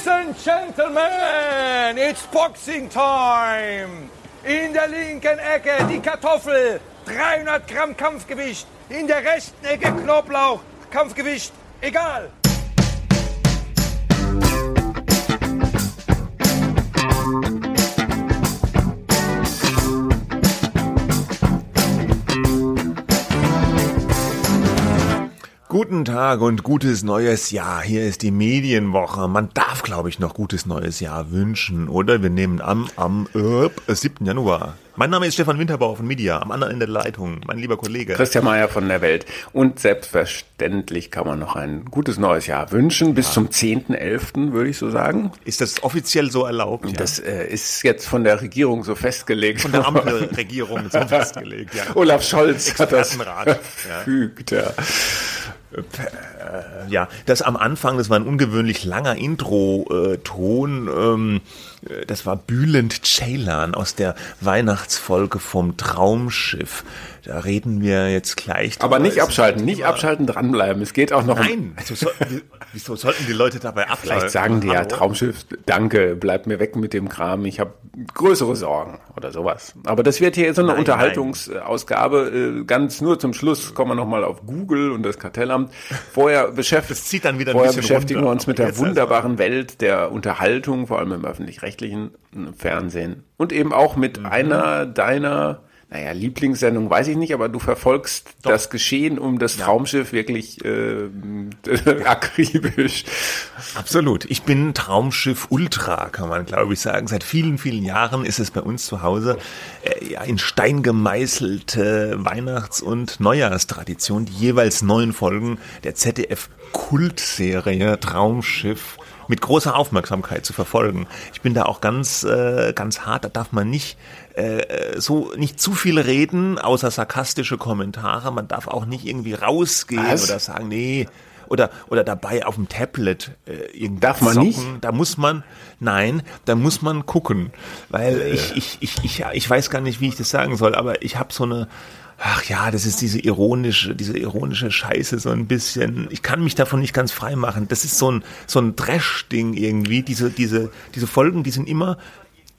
Ladies and Gentlemen, it's boxing time. In der linken Ecke die Kartoffel, 300 Gramm Kampfgewicht. In der rechten Ecke Knoblauch, Kampfgewicht, egal. Guten Tag und gutes neues Jahr. Hier ist die Medienwoche. Man darf, glaube ich, noch gutes neues Jahr wünschen, oder? Wir nehmen am, am äh, 7. Januar. Mein Name ist Stefan Winterbauer von Media, am anderen Ende der Leitung, mein lieber Kollege. Christian Mayer von der Welt. Und selbstverständlich kann man noch ein gutes neues Jahr wünschen, bis ja. zum 10.11., würde ich so sagen. Ist das offiziell so erlaubt? Ja? Das äh, ist jetzt von der Regierung so festgelegt. Von der Ampelregierung so festgelegt, ja. Olaf Scholz hat das verfügt, ja. Äh, ja, das am Anfang, das war ein ungewöhnlich langer Intro-Ton. Ähm, das war Bülent Ceylan aus der Weihnachtsfolge vom Traumschiff. Da reden wir jetzt gleich. Aber nicht abschalten, nicht abschalten, dranbleiben. Es geht auch noch. Nein, also so, wieso sollten die Leute dabei abschalten? Vielleicht sagen die ja Traumschiff, danke, bleib mir weg mit dem Kram. Ich habe größere Sorgen oder sowas. Aber das wird hier so eine nein, Unterhaltungsausgabe. Äh, ganz nur zum Schluss kommen wir nochmal auf Google und das Kartellamt. Vorher, beschäftigt, vorher beschäftigen wir uns mit der wunderbaren Welt der Unterhaltung, vor allem im öffentlich-rechtlichen Fernsehen. Und eben auch mit mhm. einer deiner naja, Lieblingssendung weiß ich nicht, aber du verfolgst Doch. das Geschehen um das ja. Traumschiff wirklich äh, akribisch. Absolut. Ich bin Traumschiff Ultra, kann man glaube ich sagen. Seit vielen, vielen Jahren ist es bei uns zu Hause äh, ja, in Stein gemeißelte Weihnachts- und Neujahrstradition, die jeweils neun Folgen der ZDF-Kultserie Traumschiff mit großer Aufmerksamkeit zu verfolgen. Ich bin da auch ganz, äh, ganz hart, da darf man nicht äh, so nicht zu viel reden, außer sarkastische Kommentare. Man darf auch nicht irgendwie rausgehen Was? oder sagen, nee, oder oder dabei auf dem Tablet äh, irgendwie darf man zocken. nicht da muss man nein da muss man gucken weil äh. ich, ich ich ich ich weiß gar nicht wie ich das sagen soll aber ich habe so eine ach ja, das ist diese ironische, diese ironische Scheiße so ein bisschen. Ich kann mich davon nicht ganz frei machen. Das ist so ein so ein Trash-Ding irgendwie. Diese diese diese Folgen, die sind immer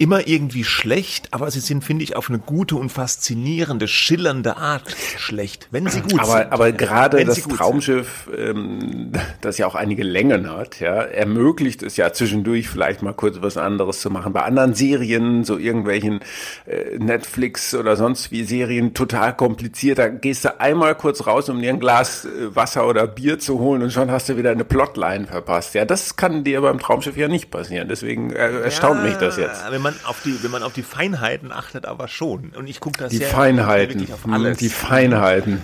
immer irgendwie schlecht, aber sie sind, finde ich, auf eine gute und faszinierende, schillernde Art schlecht, wenn sie gut aber, sind. Aber gerade das Traumschiff, ähm, das ja auch einige Längen hat, ja, ermöglicht es ja zwischendurch vielleicht mal kurz was anderes zu machen. Bei anderen Serien, so irgendwelchen äh, Netflix oder sonst wie Serien, total kompliziert. Da gehst du einmal kurz raus, um dir ein Glas äh, Wasser oder Bier zu holen und schon hast du wieder eine Plotline verpasst. Ja, das kann dir beim Traumschiff ja nicht passieren. Deswegen äh, erstaunt ja, mich das jetzt. Wenn man man auf die, wenn man auf die Feinheiten achtet, aber schon. Und ich gucke das die sehr, Feinheiten, auf alles. Die Feinheiten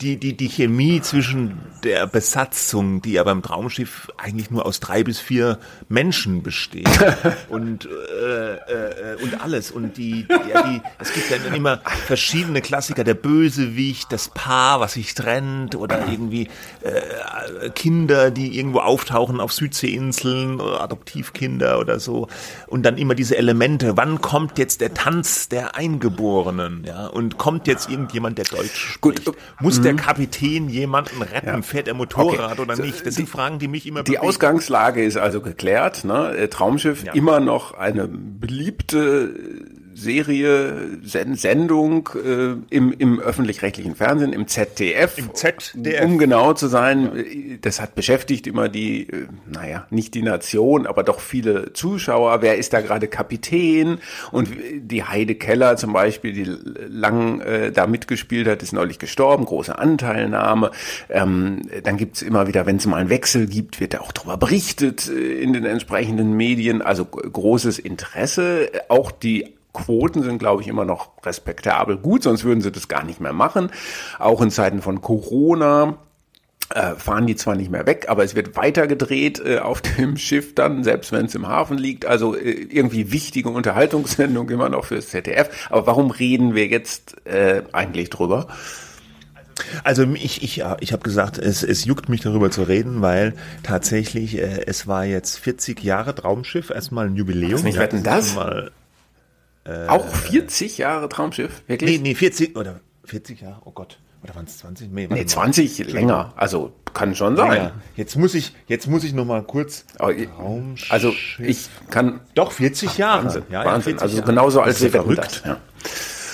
die, die, die Chemie zwischen der Besatzung, die ja beim Traumschiff eigentlich nur aus drei bis vier Menschen besteht und, äh, äh, und alles. Und die, ja, die, es gibt dann immer verschiedene Klassiker, der Bösewicht, das Paar, was sich trennt oder irgendwie äh, Kinder, die irgendwo auftauchen auf Südseeinseln oder Adoptivkinder oder so. Und dann immer diese Elemente, wann kommt jetzt der Tanz der Eingeborenen, ja, und kommt jetzt irgendjemand, der Deutsch spricht, Gut, muss der mhm. Kapitän jemanden retten? Ja. Fährt er Motorrad okay. oder nicht? Das sind Fragen, die mich immer Die bewegen. Ausgangslage ist also geklärt. Ne? Äh, Traumschiff ja. immer noch eine beliebte Serie, Sendung äh, im, im öffentlich-rechtlichen Fernsehen, im ZDF. Im ZDF. Um genau zu sein, ja. das hat beschäftigt immer die, äh, naja, nicht die Nation, aber doch viele Zuschauer. Wer ist da gerade Kapitän? Und die Heide Keller zum Beispiel, die lang äh, da mitgespielt hat, ist neulich gestorben, große Anteilnahme. Ähm, dann gibt's immer wieder, wenn es mal einen Wechsel gibt, wird da auch darüber berichtet äh, in den entsprechenden Medien. Also großes Interesse. Auch die Quoten sind, glaube ich, immer noch respektabel gut, sonst würden sie das gar nicht mehr machen. Auch in Zeiten von Corona äh, fahren die zwar nicht mehr weg, aber es wird weiter gedreht äh, auf dem Schiff dann, selbst wenn es im Hafen liegt. Also äh, irgendwie wichtige Unterhaltungssendung immer noch fürs ZDF. Aber warum reden wir jetzt äh, eigentlich drüber? Also ich, ich, ich habe gesagt, es, es juckt mich darüber zu reden, weil tatsächlich äh, es war jetzt 40 Jahre Traumschiff, erstmal ein Jubiläum. Was nicht wetten das? Mal, äh, Auch 40 Jahre Traumschiff, wirklich? Nee, nee, 40 oder 40 Jahre, oh Gott. Oder waren es 20? Nee, Nee, warte mal. 20 länger. Also kann schon sein. Jetzt muss ich, jetzt muss ich noch mal kurz. Aber ich- Raumschiff. Also ich kann Doch 40 Jahre. Wahnsinn, Ja, ja, Wahnsinn. 40 Also Jahre. genauso als verrückt. Ja.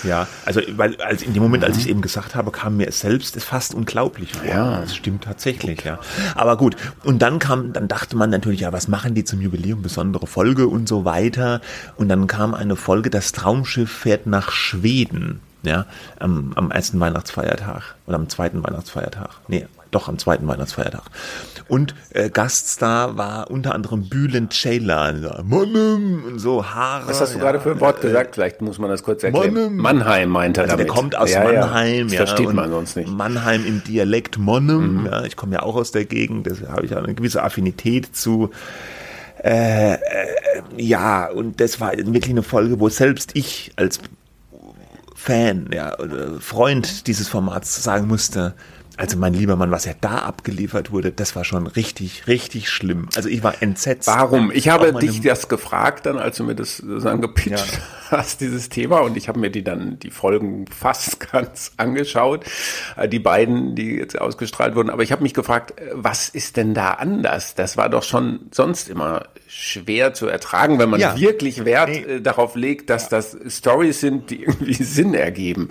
Ja, also weil als in dem Moment, als ich es eben gesagt habe, kam mir es selbst fast unglaublich vor. Ja. das stimmt tatsächlich, ja. Aber gut, und dann kam, dann dachte man natürlich, ja, was machen die zum Jubiläum, besondere Folge und so weiter. Und dann kam eine Folge, das Traumschiff fährt nach Schweden, ja, am, am ersten Weihnachtsfeiertag oder am zweiten Weihnachtsfeiertag. Nee, doch am zweiten Weihnachtsfeiertag. Und äh, Gaststar war unter anderem Bülent Ceylan, und so Haare. Was hast du ja, gerade für ein Wort gesagt? Vielleicht muss man das kurz erklären. Mannheim. Mannheim meint er Also damit. der kommt aus Ja. Mannheim, Das ja. versteht man sonst nicht. Mhm. Mannheim im Dialekt Monnem, ja. Ich komme ja auch aus der Gegend, deshalb habe ich eine gewisse Affinität zu. Äh, äh, ja, und das war wirklich eine Folge, wo selbst ich als Fan, ja, Freund dieses Formats sagen musste, also mein lieber Mann, was ja da abgeliefert wurde, das war schon richtig, richtig schlimm. Also ich war entsetzt. Warum? Ich habe dich das gefragt, dann, als du mir das sozusagen gepitcht hast, dieses Thema, und ich habe mir die dann die Folgen fast ganz angeschaut, äh, die beiden, die jetzt ausgestrahlt wurden. Aber ich habe mich gefragt, äh, was ist denn da anders? Das war doch schon sonst immer schwer zu ertragen, wenn man Ja. wirklich Wert Nee. äh, darauf legt, dass das Stories sind, die irgendwie Sinn ergeben.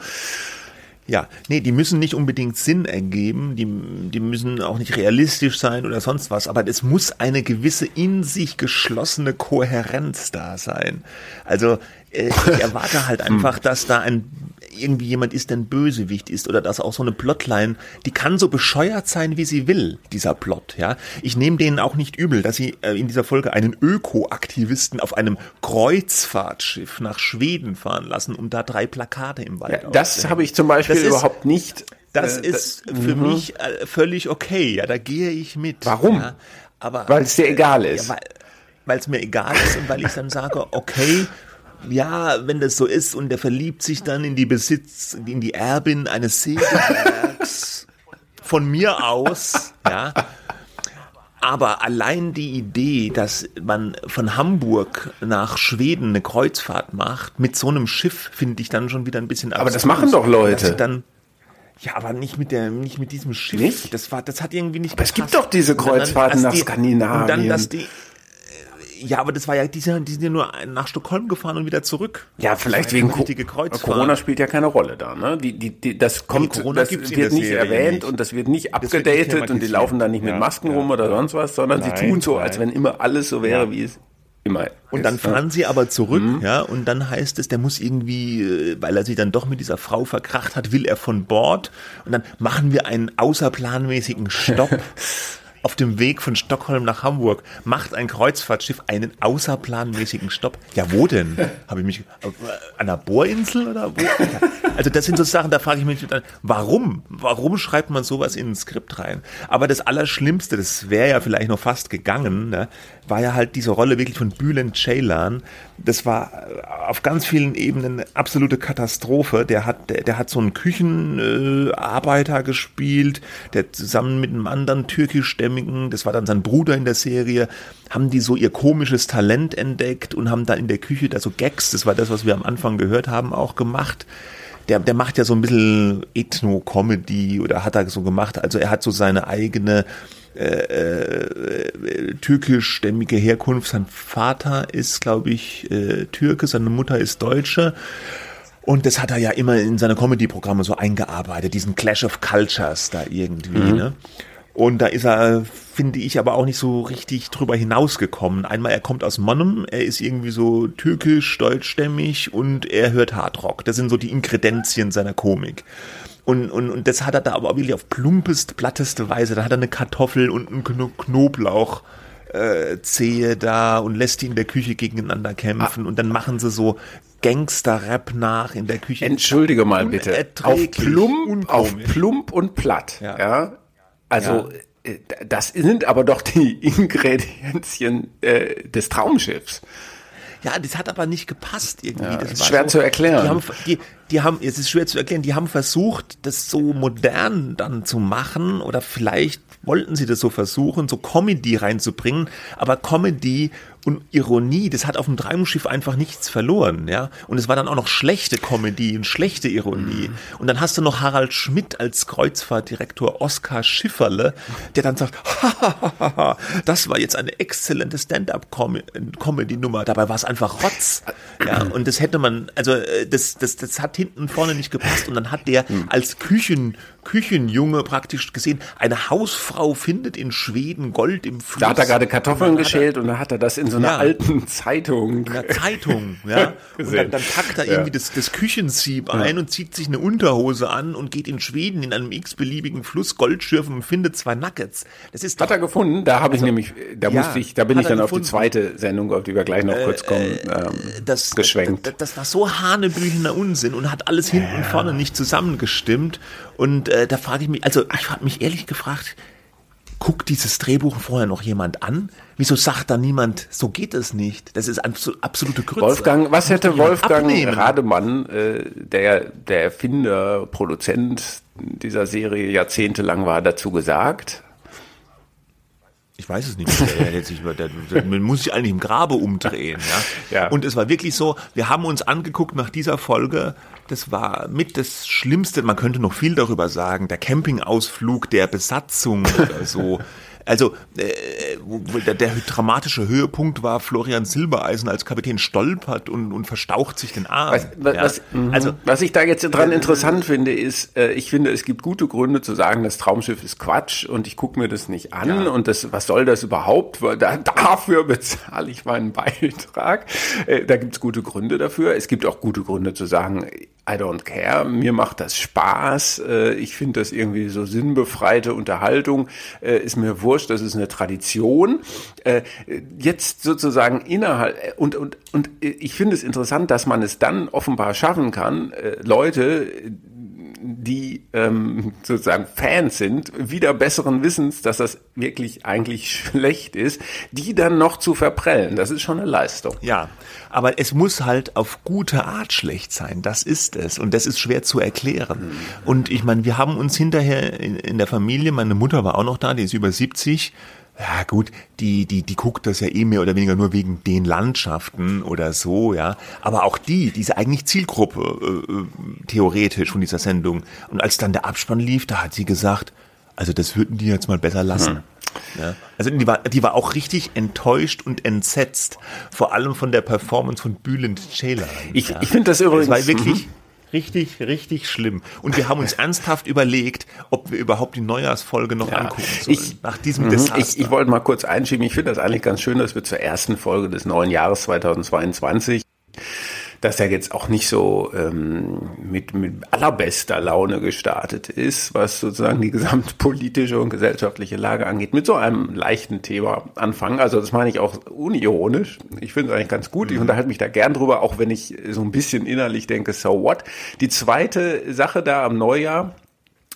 Ja, nee, die müssen nicht unbedingt Sinn ergeben, die, die müssen auch nicht realistisch sein oder sonst was, aber es muss eine gewisse in sich geschlossene Kohärenz da sein. Also äh, ich erwarte halt einfach, dass da ein irgendwie jemand ist, der ein Bösewicht ist oder dass auch so eine Plotline, die kann so bescheuert sein, wie sie will, dieser Plot, ja. Ich nehme denen auch nicht übel, dass sie äh, in dieser Folge einen Ökoaktivisten auf einem Kreuzfahrtschiff nach Schweden fahren lassen, um da drei Plakate im Wald Ja, das habe ich zum Beispiel Das ist- überhaupt nicht. Das äh, ist für mich äh, völlig okay. Ja, da gehe ich mit. Warum? Ja, aber Weil es dir egal ist. Ja, weil es mir egal ist und weil ich dann sage, okay, ja, wenn das so ist und der verliebt sich dann in die Besitz, in die Erbin eines Sägewerks von mir aus, ja. Aber allein die Idee, dass man von Hamburg nach Schweden eine Kreuzfahrt macht, mit so einem Schiff, finde ich dann schon wieder ein bisschen Aber das machen doch Leute. Dann, ja, aber nicht mit der, nicht mit diesem Schiff. Nicht? Das war, das hat irgendwie nicht. Aber es gibt gepasst. doch diese dann- Kreuzfahrten dass nach Skandinavien. Und dann, dass die, ja, aber das war ja, die sind, die sind ja nur nach Stockholm gefahren und wieder zurück. Ja, vielleicht Das wegen Co. Corona spielt ja keine Rolle da, ne? Die, die, die, das kommt, Corona das wird der nicht erwähnt nicht. und das wird nicht abgedatet und die laufen da nicht mit Ja, Masken ja, rum oder ja. sonst was, sondern Nein, sie tun so, als nein. wenn immer alles so wäre, Ja. wie es immer Und dann ist. ne? fahren sie aber zurück, ja, und dann heißt es, der muss irgendwie, äh, weil er sich dann doch mit dieser Frau verkracht hat, will er von Bord. Und dann machen wir einen außerplanmäßigen Stopp. Auf dem Weg von Stockholm nach Hamburg macht ein Kreuzfahrtschiff einen außerplanmäßigen Stopp. Ja, wo denn? Habe ich mich äh, an der Bohrinsel oder wo? Also das sind so Sachen, da frage ich mich dann, warum? Warum schreibt man sowas in ein Skript rein? Aber das Allerschlimmste, das wäre ja vielleicht noch fast gegangen, ne, war ja halt diese Rolle wirklich von Bülent Ceylan. Das war äh, auf ganz vielen Ebenen eine absolute Katastrophe. Der hat, der, der hat so einen Küchenarbeiter äh, gespielt, der zusammen mit einem anderen türkischstämmigen, das war dann sein Bruder in der Serie, haben die so ihr komisches Talent entdeckt und haben dann in der Küche da so Gags, das war das, was wir am Anfang gehört haben, auch gemacht der, der macht ja so ein bisschen Ethno-Comedy oder hat er so gemacht. Also er hat so seine eigene äh, äh, türkischstämmige Herkunft. Sein Vater ist, glaube ich, äh, Türke, seine Mutter ist Deutsche. Und das hat er ja immer in seine Comedy-Programme so eingearbeitet, diesen Clash of Cultures da irgendwie. Ne? Und da ist er, finde ich, aber auch nicht so richtig drüber hinausgekommen. Einmal, er kommt aus Monnem, er ist irgendwie so türkisch, deutschstämmig und er hört Hardrock. Das sind so die Inkredenzien seiner Komik. Und, und, und das hat er da aber auch wirklich auf plumpest, platteste Weise. Da hat er eine Kartoffel und einen Kno Knoblauch äh, Zehe da und lässt die in der Küche gegeneinander kämpfen und dann machen sie so Gangster-Rap nach in der Küche. Entschuldige mal bitte. Auf plump, auf plump und platt. Ja. Ja. Also, äh, das sind aber doch die Ingredienzien äh, des Traumschiffs. Ja, das hat aber nicht gepasst irgendwie. Ja, das ist war schwer zu erklären. Die haben, die, die haben, es ist schwer zu erklären, die haben versucht, das so modern dann zu machen oder vielleicht wollten sie das so versuchen, so Comedy reinzubringen, aber Comedy und Ironie, das hat auf dem Traumschiff einfach nichts verloren, ja. Und es war dann auch noch schlechte Comedy und schlechte Ironie. Mhm. Und dann hast du noch Harald Schmidt als Kreuzfahrtdirektor Oskar Schifferle, der dann sagt, das war jetzt eine exzellente Stand-up-Comedy-Nummer. Dabei war es einfach Rotz. Ja, und das hätte man, also äh, das, das, das hat hinten und vorne nicht gepasst. Und dann hat der mhm. als Küchen Küchenjunge praktisch gesehen. Eine Hausfrau findet in Schweden Gold im Fluss. Da hat er gerade Kartoffeln geschält und da hat er das in so einer ja, alten Zeitung. In einer Zeitung, ja. und dann, dann, packt er ja. irgendwie das, das Küchensieb ja. ein und zieht sich eine Unterhose an und geht in Schweden in einem x-beliebigen Fluss Gold schürfen und findet zwei Nuggets. Das ist doch, hat er gefunden? Da habe ich also, nämlich, da musste ich, da bin ich dann auf die zweite Sendung, auf die wir gleich noch kurz kommen, äh, ähm, das, geschwenkt. Das, das, war so hanebüchener Unsinn und hat alles hinten und vorne nicht zusammengestimmt. Und äh, da frage ich mich, also ich habe mich ehrlich gefragt, guckt dieses Drehbuch vorher noch jemand an? Wieso sagt da niemand, so geht es nicht? Das ist absolute Grütze. Wolfgang, was hätte Wolfgang abnehmen? Rademann, äh, der der Erfinder, Produzent dieser Serie jahrzehntelang war, dazu gesagt? Ich weiß es nicht. Man muss sich eigentlich im Grabe umdrehen. Ja? ja. Und es war wirklich so, wir haben uns angeguckt nach dieser Folge, das war mit das Schlimmste, man könnte noch viel darüber sagen, der Campingausflug der Besatzung oder so. Also äh, der, der, dramatische Höhepunkt war Florian Silbereisen als Kapitän stolpert und, und verstaucht sich den Arm. Was, was, ja. was, mhm. also, was ich da jetzt dran äh, interessant finde, ist, äh, ich finde, es gibt gute Gründe zu sagen, das Traumschiff ist Quatsch und ich gucke mir das nicht an ja. und das, was soll das überhaupt? Da, dafür bezahle ich meinen Beitrag. Äh, da gibt es gute Gründe dafür. Es gibt auch gute Gründe zu sagen, I don't care, mir macht das Spaß, äh, ich finde das irgendwie so sinnbefreite Unterhaltung, äh, ist mir wurscht, das ist eine Tradition. Äh, jetzt sozusagen innerhalb, und, und, und ich finde es interessant, dass man es dann offenbar schaffen kann, Leute, die ähm, sozusagen Fans sind, wieder besseren Wissens, dass das wirklich eigentlich schlecht ist, die dann noch zu verprellen. Das ist schon eine Leistung. Ja, aber es muss halt auf gute Art schlecht sein. Das ist es. Und das ist schwer zu erklären. Mhm. Und ich meine, wir haben uns hinterher in, in der Familie, meine Mutter war auch noch da, die ist über 70, ja gut, die, die, die guckt das ja eh mehr oder weniger nur wegen den Landschaften oder so, ja. Aber auch die, diese eigentlich Zielgruppe, äh, äh, theoretisch von dieser Sendung. Und als dann der Abspann lief, da hat sie gesagt, also das würden die jetzt mal besser lassen. Hm. Ja. Also die war, die war auch richtig enttäuscht und entsetzt, vor allem von der Performance von Bülent Ceylan. Ich, ja. ich finde das übrigens... Das war wirklich... Mhm Richtig, richtig schlimm. Und wir haben uns ernsthaft überlegt, ob wir überhaupt die Neujahrsfolge noch ja, angucken sollen. Ich, nach diesem mhm. Desaster. Ich, ich wollte mal kurz einschieben. Ich finde das eigentlich ganz schön, dass wir zur ersten Folge des neuen Jahres 2022 dass er jetzt auch nicht so ähm, mit, mit allerbester Laune gestartet ist, was sozusagen die gesamtpolitische und gesellschaftliche Lage angeht, mit so einem leichten Thema anfangen. Also das meine ich auch unironisch. Ich finde es eigentlich ganz gut. Ich mhm. unterhalte mich da gern drüber, auch wenn ich so ein bisschen innerlich denke, so what. Die zweite Sache da am Neujahr,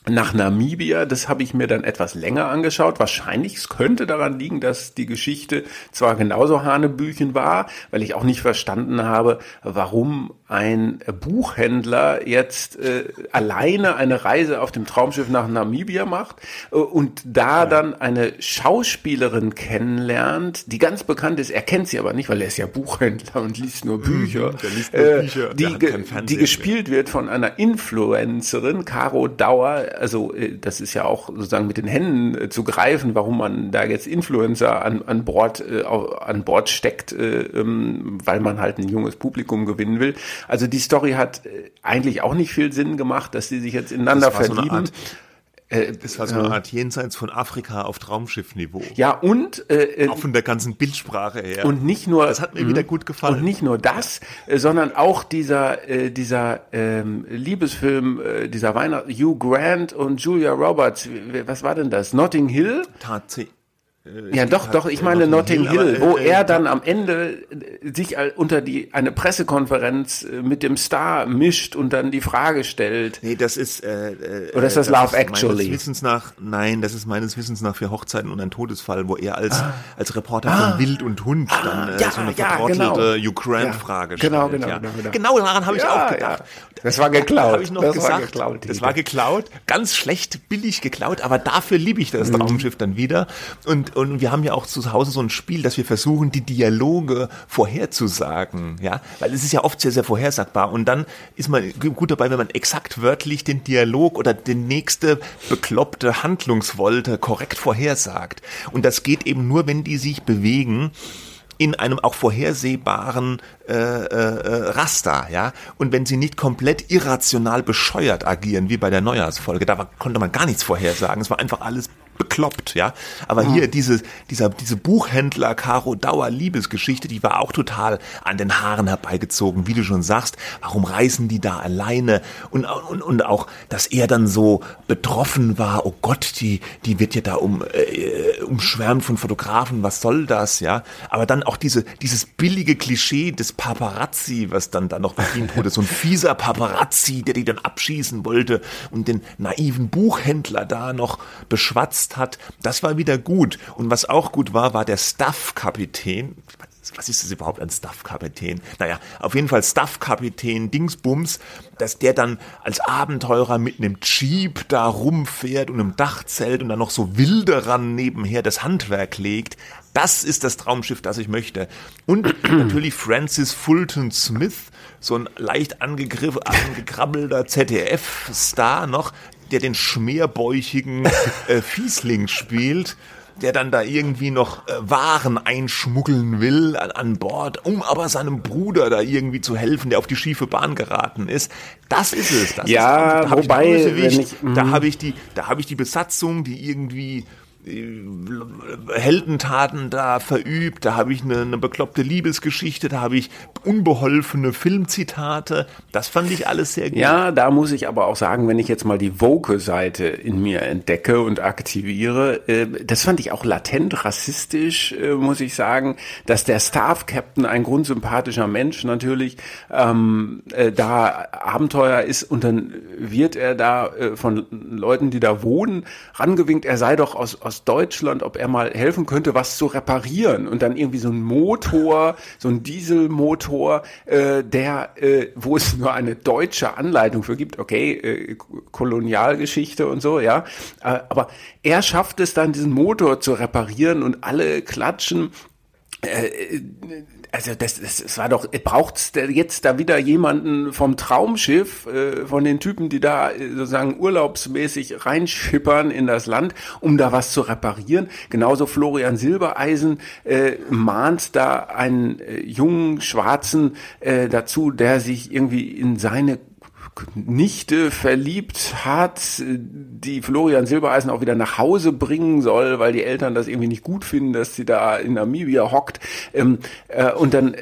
nach Namibia. Das habe ich mir dann etwas länger angeschaut. Wahrscheinlich es könnte daran liegen, dass die Geschichte zwar genauso Hanebüchen war, weil ich auch nicht verstanden habe, warum ein Buchhändler jetzt äh, alleine eine Reise auf dem Traumschiff nach Namibia macht äh, und da ja. dann eine Schauspielerin kennenlernt, die ganz bekannt ist. Er kennt sie aber nicht, weil er ist ja Buchhändler und liest nur mhm, Bücher. liest nur äh, Bücher. die, die gespielt wird von einer Influencerin, Caro Dauer. Also äh, das ist ja auch sozusagen mit den Händen äh, zu greifen, warum man da jetzt Influencer an, an Bord äh, an Bord steckt, äh, ähm, weil man halt ein junges Publikum gewinnen will. Also die Story hat äh, eigentlich auch nicht viel Sinn gemacht, dass sie sich jetzt ineinander verlieben. So äh, das war so eine Art Jenseits von Afrika auf Traumschiffniveau. Ja, und äh, äh, auch von der ganzen Bildsprache her. Und nicht nur das hat mir wieder gut gefallen. Und nicht nur das, ja. Äh, sondern auch dieser äh, dieser ähm, Liebesfilm, äh, dieser Weihnacht Hugh Grant und Julia Roberts. Was war denn das? Notting Hill? Tatsächlich. Äh, ja, doch, doch, ich meine Notting Hill, Hill wo äh, er dann am Ende äh, sich unter die eine Pressekonferenz mit dem Star mischt und dann die Frage stellt. Nee, das ist äh, Oder ist das, das Love ist Actually? Meines Wissens nach, nein, das ist meines Wissens nach für Hochzeiten und ein Todesfall, wo er als ah. als Reporter ah. von Wild und Hund ah, dann äh, ja, so eine vertrottelte ja, genau. Ukraine-Frage ja, genau, genau, ja. genau, genau, genau. daran habe ich auch gedacht. Das war geklaut. Habe ich noch das gesagt. War geklaut, das war geklaut, ganz schlecht, billig geklaut, aber dafür liebe ich das mhm. Traumschiff dann wieder und und wir haben ja auch zu Hause so ein Spiel, dass wir versuchen, die Dialoge vorherzusagen, ja, weil es ist ja oft sehr, sehr vorhersagbar und dann ist man gut dabei, wenn man exakt wörtlich den Dialog oder die nächste bekloppte Handlungswolte korrekt vorhersagt. Und das geht eben nur, wenn die sich bewegen in einem auch vorhersehbaren äh, äh, Raster, ja. Und wenn sie nicht komplett irrational bescheuert agieren, wie bei der Neujahrsfolge, da war, konnte man gar nichts vorhersagen. Es war einfach alles bekloppt, ja. Aber mhm. hier diese, dieser, diese Buchhändler Caro Dauer Liebesgeschichte, die war auch total an den Haaren herbeigezogen, wie du schon sagst. Warum reisen die da alleine? Und, und, und auch, dass er dann so betroffen war. Oh Gott, die, die wird ja da um, äh, umschwärmt von Fotografen. Was soll das, ja? Aber dann auch diese, dieses billige Klischee des Paparazzi, was dann da noch bedient wurde. So ein fieser Paparazzi, der die dann abschießen wollte und den naiven Buchhändler da noch beschwatzt genutzt hat, das war wieder gut. Und was auch gut war, war der Staff-Kapitän. Was ist das überhaupt ein Staff-Kapitän? Naja, auf jeden Fall Staff-Kapitän Dingsbums, dass der dann als Abenteurer mit einem Jeep da rumfährt und einem Dachzelt und dann noch so Wilderern nebenher das Handwerk legt. Das ist das Traumschiff, das ich möchte. Und natürlich Francis Fulton Smith, so ein leicht angekrabbelter ZDF-Star noch, der den schmerbäuchigen äh, Fiesling spielt der dann da irgendwie noch äh, Waren einschmuggeln will an, an, Bord, um aber seinem Bruder da irgendwie zu helfen, der auf die schiefe Bahn geraten ist. Das ist es. Das ja, ist, da wobei, ich, ich, da mhm. habe ich die, da habe ich die Besatzung, die irgendwie Heldentaten da verübt, da habe ich eine, eine bekloppte Liebesgeschichte, da habe ich unbeholfene Filmzitate. Das fand ich alles sehr gut. Ja, da muss ich aber auch sagen, wenn ich jetzt mal die Woke-Seite in mir entdecke und aktiviere, äh, das fand ich auch latent rassistisch, äh, muss ich sagen, dass der Staff-Captain, ein grundsympathischer Mensch natürlich, ähm, äh, da Abenteuer ist und dann wird er da äh, von Leuten, die da wohnen, rangewinkt, er sei doch aus, aus Deutschland, ob er mal helfen könnte, was zu reparieren. Und dann irgendwie so ein Motor, so ein Dieselmotor, äh, der, äh, wo es nur eine deutsche Anleitung für gibt, okay, äh, Kolonialgeschichte und so, ja, äh, aber er schafft es dann, diesen Motor zu reparieren und alle klatschen. Also das, das, das war doch, braucht's jetzt da wieder jemanden vom Traumschiff, äh, von den Typen, die da äh, sozusagen urlaubsmäßig reinschippern in das Land, um da was zu reparieren. Genauso Florian Silbereisen äh, mahnt da einen äh, jungen Schwarzen äh, dazu, der sich irgendwie in seine Nichte verliebt hat, die Florian Silbereisen auch wieder nach Hause bringen soll, weil die Eltern das irgendwie nicht gut finden, dass sie da in Namibia hockt. Ähm, äh, und dann äh,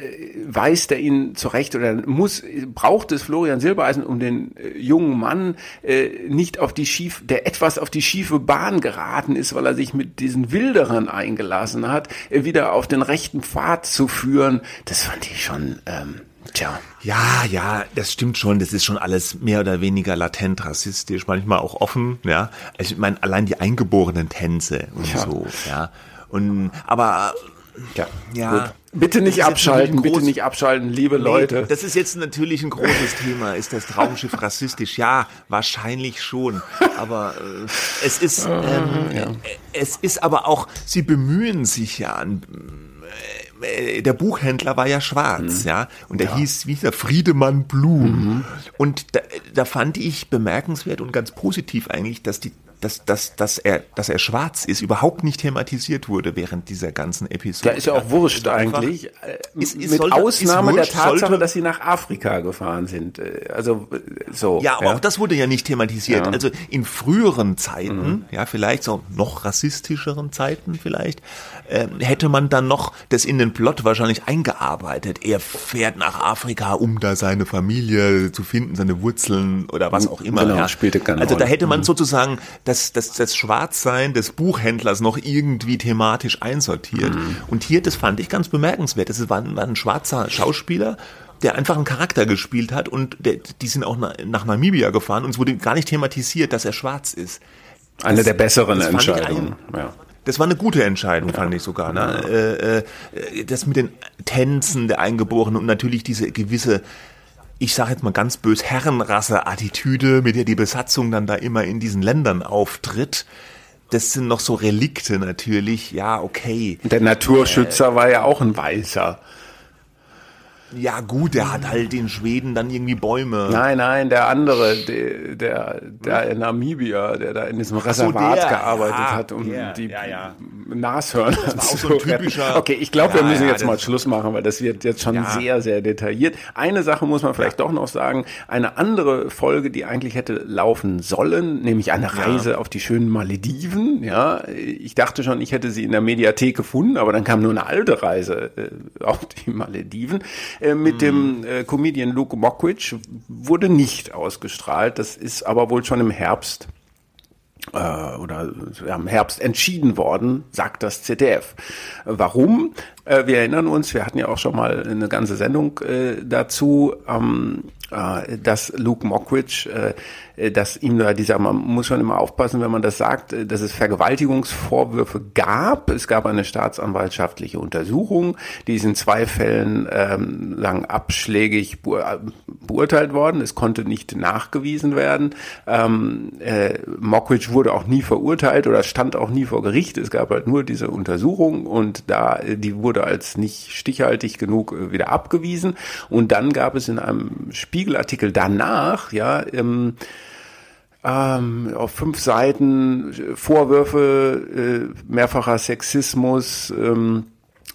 weist er ihn zurecht oder muss, braucht es Florian Silbereisen, um den äh, jungen Mann äh, nicht auf die schief, der etwas auf die schiefe Bahn geraten ist, weil er sich mit diesen Wilderern eingelassen hat, äh, wieder auf den rechten Pfad zu führen. Das fand ich schon, ähm, Tja. Ja, ja, das stimmt schon. Das ist schon alles mehr oder weniger latent rassistisch, manchmal auch offen, ja. Also ich meine, allein die eingeborenen Tänze und ja. so, ja. Und, aber, ja, ja. Gut. Bitte nicht abschalten, bitte nicht abschalten, liebe nee, Leute. Das ist jetzt natürlich ein großes Thema. Ist das Traumschiff rassistisch? Ja, wahrscheinlich schon. Aber äh, es ist, ähm, ja. Es ist aber auch, sie bemühen sich ja an äh, der Buchhändler war ja schwarz, mhm. ja, und der ja. hieß, wie hieß der, Friedemann Blum. Mhm. Und da, da fand ich bemerkenswert und ganz positiv eigentlich, dass die dass, dass, dass, er, dass er schwarz ist, überhaupt nicht thematisiert wurde während dieser ganzen Episode. Ja, ist ja auch wurscht eigentlich. Ist, ist, Mit sollte, Ausnahme wurscht, der Tatsache, sollte, dass sie nach Afrika gefahren sind. Äh, also so. Ja, aber ja. auch das wurde ja nicht thematisiert. Ja. Also in früheren Zeiten, mhm. ja, vielleicht so noch rassistischeren Zeiten vielleicht, äh, hätte man dann noch das in den Plot wahrscheinlich eingearbeitet. Er fährt nach Afrika, um da seine Familie zu finden, seine Wurzeln oder was auch immer. Genau, ja. spielte keine Also da hätte man mhm. sozusagen das, das, das Schwarzsein des Buchhändlers noch irgendwie thematisch einsortiert. Mhm. Und hier, das fand ich ganz bemerkenswert. Das war, war ein schwarzer Schauspieler, der einfach einen Charakter gespielt hat und der, die sind auch nach Namibia gefahren und es wurde gar nicht thematisiert, dass er schwarz ist. Eine das, der besseren Entscheidungen. Ja. Das war eine gute Entscheidung, fand ich sogar. Ne? Äh, äh, das mit den Tänzen der Eingeborenen und natürlich diese gewisse ich sage jetzt mal ganz bös, Herrenrasse-Attitüde, mit der die Besatzung dann da immer in diesen Ländern auftritt, das sind noch so Relikte natürlich, ja, okay. Der Naturschützer äh, war ja auch ein Weißer. Ja gut, der hat halt in Schweden dann irgendwie Bäume. Nein, nein, der andere, der, der, der in Namibia, der da in diesem Reservat so, gearbeitet ja, hat, um der, die ja, ja. Nashörner das war auch so ein typischer. Okay, ich glaube, wir müssen jetzt mal Schluss machen, weil das wird jetzt schon sehr, sehr detailliert. Eine Sache muss man vielleicht doch noch sagen. Eine andere Folge, die eigentlich hätte laufen sollen, nämlich eine Reise auf die schönen Malediven. Ja, ich dachte schon, ich hätte sie in der Mediathek gefunden, aber dann kam nur eine alte Reise äh, auf die Malediven. Äh, mit dem äh, Comedian Luke Mockridge wurde nicht ausgestrahlt. Das ist aber wohl schon im Herbst äh, oder im Herbst entschieden worden, sagt das ZDF. Warum? Äh, wir erinnern uns, wir hatten ja auch schon mal eine ganze Sendung äh, dazu, ähm, äh, dass Luke Mockridge äh, äh, dass ihm da dieser, man muss schon immer aufpassen, wenn man das sagt, äh, dass es Vergewaltigungsvorwürfe gab. Es gab eine staatsanwaltschaftliche Untersuchung, die ist in zwei Fällen ähm, lang abschlägig beurteilt worden. Es konnte nicht nachgewiesen werden. Ähm, äh, Mockridge wurde auch nie verurteilt oder stand auch nie vor Gericht. Es gab halt nur diese Untersuchung und da die wurde als nicht stichhaltig genug wieder abgewiesen. Und dann gab es in einem Spiegelartikel danach, ja, ähm, ähm, auf fünf Seiten Vorwürfe äh, mehrfacher Sexismus, ähm,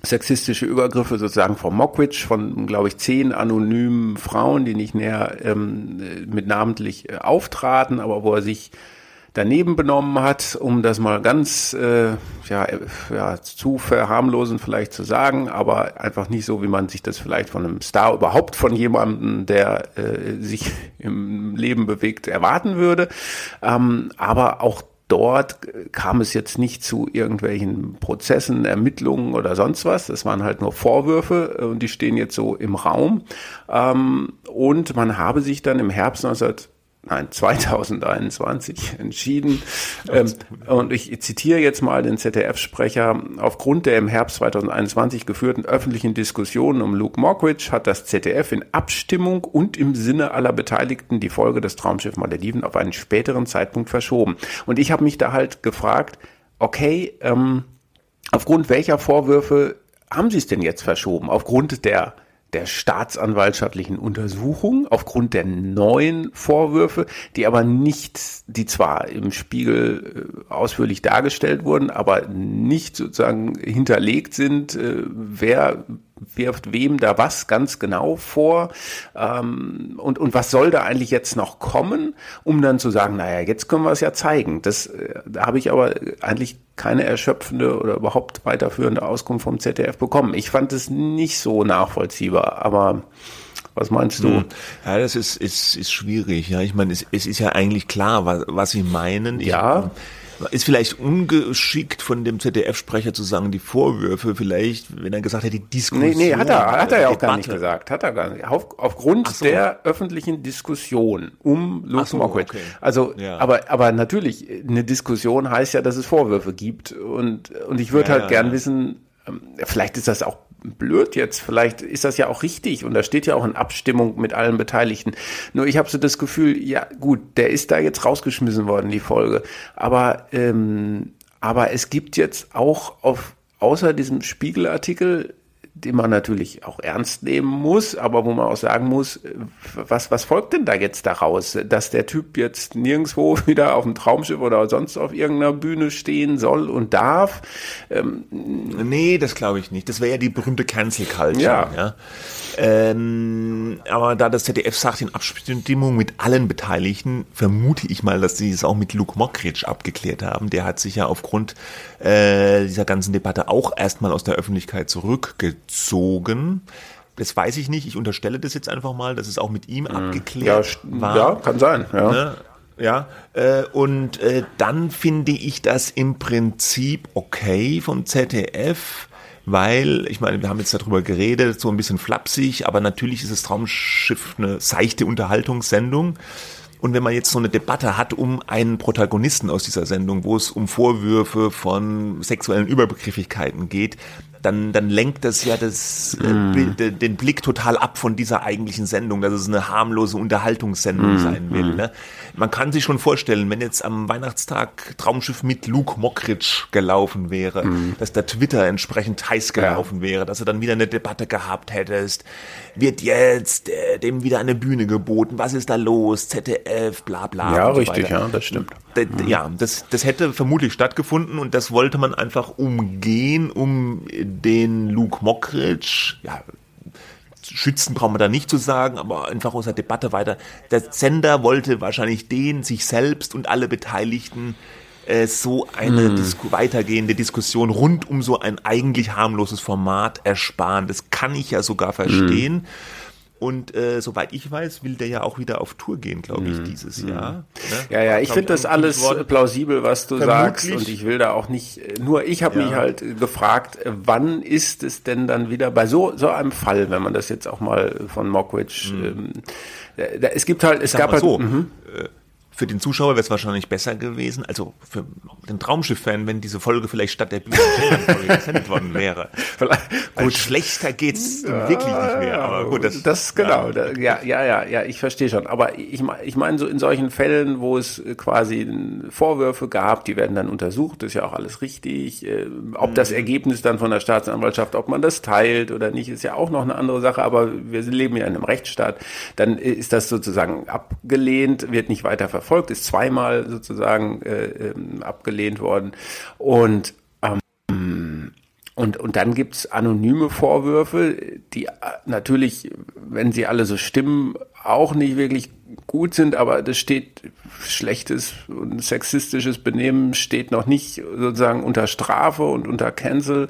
sexistische Übergriffe sozusagen von Mockridge, von, glaube ich, zehn anonymen Frauen, die nicht näher ähm, mit namentlich äh, auftraten, aber wo er sich daneben benommen hat, um das mal ganz äh, ja, ja, zu verharmlosen vielleicht zu sagen, aber einfach nicht so, wie man sich das vielleicht von einem Star überhaupt von jemandem, der äh, sich im Leben bewegt, erwarten würde. Ähm, aber auch dort kam es jetzt nicht zu irgendwelchen Prozessen, Ermittlungen oder sonst was. Das waren halt nur Vorwürfe äh, und die stehen jetzt so im Raum. Ähm, und man habe sich dann im Herbst 19 nein, 2021 entschieden. Ähm, und ich zitiere jetzt mal den ZDF-Sprecher. Aufgrund der im Herbst 2021 geführten öffentlichen Diskussionen um Luke Mockridge hat das ZDF in Abstimmung und im Sinne aller Beteiligten die Folge des Traumschiff Malediven auf einen späteren Zeitpunkt verschoben. Und ich habe mich da halt gefragt, okay, ähm, aufgrund welcher Vorwürfe haben Sie es denn jetzt verschoben? Aufgrund der der staatsanwaltschaftlichen Untersuchung aufgrund der neuen Vorwürfe, die aber nicht, die zwar im Spiegel äh, ausführlich dargestellt wurden, aber nicht sozusagen hinterlegt sind, äh, wer wirft wem da was ganz genau vor ähm, und, und was soll da eigentlich jetzt noch kommen, um dann zu sagen, naja, jetzt können wir es ja zeigen. Das, äh, da habe ich aber eigentlich keine erschöpfende oder überhaupt weiterführende Auskunft vom ZDF bekommen. Ich fand es nicht so nachvollziehbar, aber was meinst du? Hm. Ja, das ist, ist, ist schwierig. Ja, ich meine, es, es ist ja eigentlich klar, was, was Sie meinen. Ja. Ist vielleicht ungeschickt von dem ZDF-Sprecher zu sagen, die Vorwürfe vielleicht, wenn er gesagt hätte, die Diskussion. Nee, nee, hat er, hat er ja auch gar nicht gesagt. Hat er gar nicht. Auf, aufgrund so. der öffentlichen Diskussion um Luke so, Mockridge. Okay. Also, ja. aber, aber natürlich, eine Diskussion heißt ja, dass es Vorwürfe gibt. Und, und ich würde ja, halt gern wissen, ähm, vielleicht ist das auch blöd jetzt, vielleicht ist das ja auch richtig und da steht ja auch in Abstimmung mit allen Beteiligten. Nur ich habe so das Gefühl, ja gut, der ist da jetzt rausgeschmissen worden, die Folge. Aber, ähm, aber es gibt jetzt auch auf, außer diesem Spiegelartikel den man natürlich auch ernst nehmen muss, aber wo man auch sagen muss, was, was folgt denn da jetzt daraus? Dass der Typ jetzt nirgendwo wieder auf dem Traumschiff oder sonst auf irgendeiner Bühne stehen soll und darf? Ähm, nee, das glaube ich nicht. Das wäre ja die berühmte Cancel Culture. Ja. ja. Ähm, aber da das ZDF sagt, in Abstimmung mit allen Beteiligten, vermute ich mal, dass sie es auch mit Luke Mockridge abgeklärt haben. Der hat sich ja aufgrund äh, dieser ganzen Debatte auch erstmal aus der Öffentlichkeit zurückgezogen. Das weiß ich nicht. Ich unterstelle das jetzt einfach mal, dass es auch mit ihm mhm. abgeklärt ja, war. Ja, kann sein. Ja. Ne? Ja, äh, und äh, dann finde ich das im Prinzip okay vom ZDF, weil, ich meine, wir haben jetzt darüber geredet, so ein bisschen flapsig, aber natürlich ist das Traumschiff eine seichte Unterhaltungssendung. Und wenn man jetzt so eine Debatte hat um einen Protagonisten aus dieser Sendung, wo es um Vorwürfe von sexuellen Überbegrifflichkeiten geht, dann, dann lenkt das ja das, mm. äh, den Blick total ab von dieser eigentlichen Sendung, dass es eine harmlose Unterhaltungssendung mm. sein will. Mm. Ne? Man kann sich schon vorstellen, wenn jetzt am Weihnachtstag Traumschiff mit Luke Mockridge gelaufen wäre, mm. dass der Twitter entsprechend heiß gelaufen ja. wäre, dass du dann wieder eine Debatte gehabt hättest, wird jetzt äh, dem wieder eine Bühne geboten, was ist da los, ZDF, bla bla. Ja, richtig, so ja, das stimmt. Mhm. Ja, das, das hätte vermutlich stattgefunden und das wollte man einfach umgehen, um den Luke Mockridge, ja, schützen brauchen wir da nicht zu sagen, aber einfach aus der Debatte weiter. Der Sender wollte wahrscheinlich den, sich selbst und alle Beteiligten äh, so eine mm. Disku weitergehende Diskussion rund um so ein eigentlich harmloses Format ersparen. Das kann ich ja sogar verstehen. Mm. Und äh, soweit ich weiß, will der ja auch wieder auf Tour gehen, glaube ich, mhm. dieses Jahr. Ne? Ja, ja, ich finde das alles plausibel, was du Vermutlich. sagst. Und ich will da auch nicht, nur ich habe ja. mich halt gefragt, wann ist es denn dann wieder bei so, so einem Fall, wenn man das jetzt auch mal von Mockridge, mhm. ähm, es gibt halt, es gab halt, so, mhm. Äh, für den Zuschauer wäre es wahrscheinlich besser gewesen, also für den Traumschiff-Fan, wenn diese Folge vielleicht statt der Bühnen gesendet worden wäre. gut, schlechter geht's ja, wirklich nicht mehr. Aber gut, das, das genau, ja. ja, ja, ja, ich verstehe schon. Aber ich, ich meine so in solchen Fällen, wo es quasi Vorwürfe gab, die werden dann untersucht, ist ja auch alles richtig. Äh, ob das mhm. Ergebnis dann von der Staatsanwaltschaft, ob man das teilt oder nicht, ist ja auch noch eine andere Sache. Aber wir leben ja in einem Rechtsstaat. Dann ist das sozusagen abgelehnt, wird nicht weiter verfolgt verfolgt, ist zweimal sozusagen äh, ähm, abgelehnt worden. Und ähm, und, und dann gibt's anonyme Vorwürfe, die äh, natürlich, wenn sie alle so stimmen, auch nicht wirklich gut sind, aber das steht schlechtes und sexistisches Benehmen steht noch nicht sozusagen unter Strafe und unter Cancel,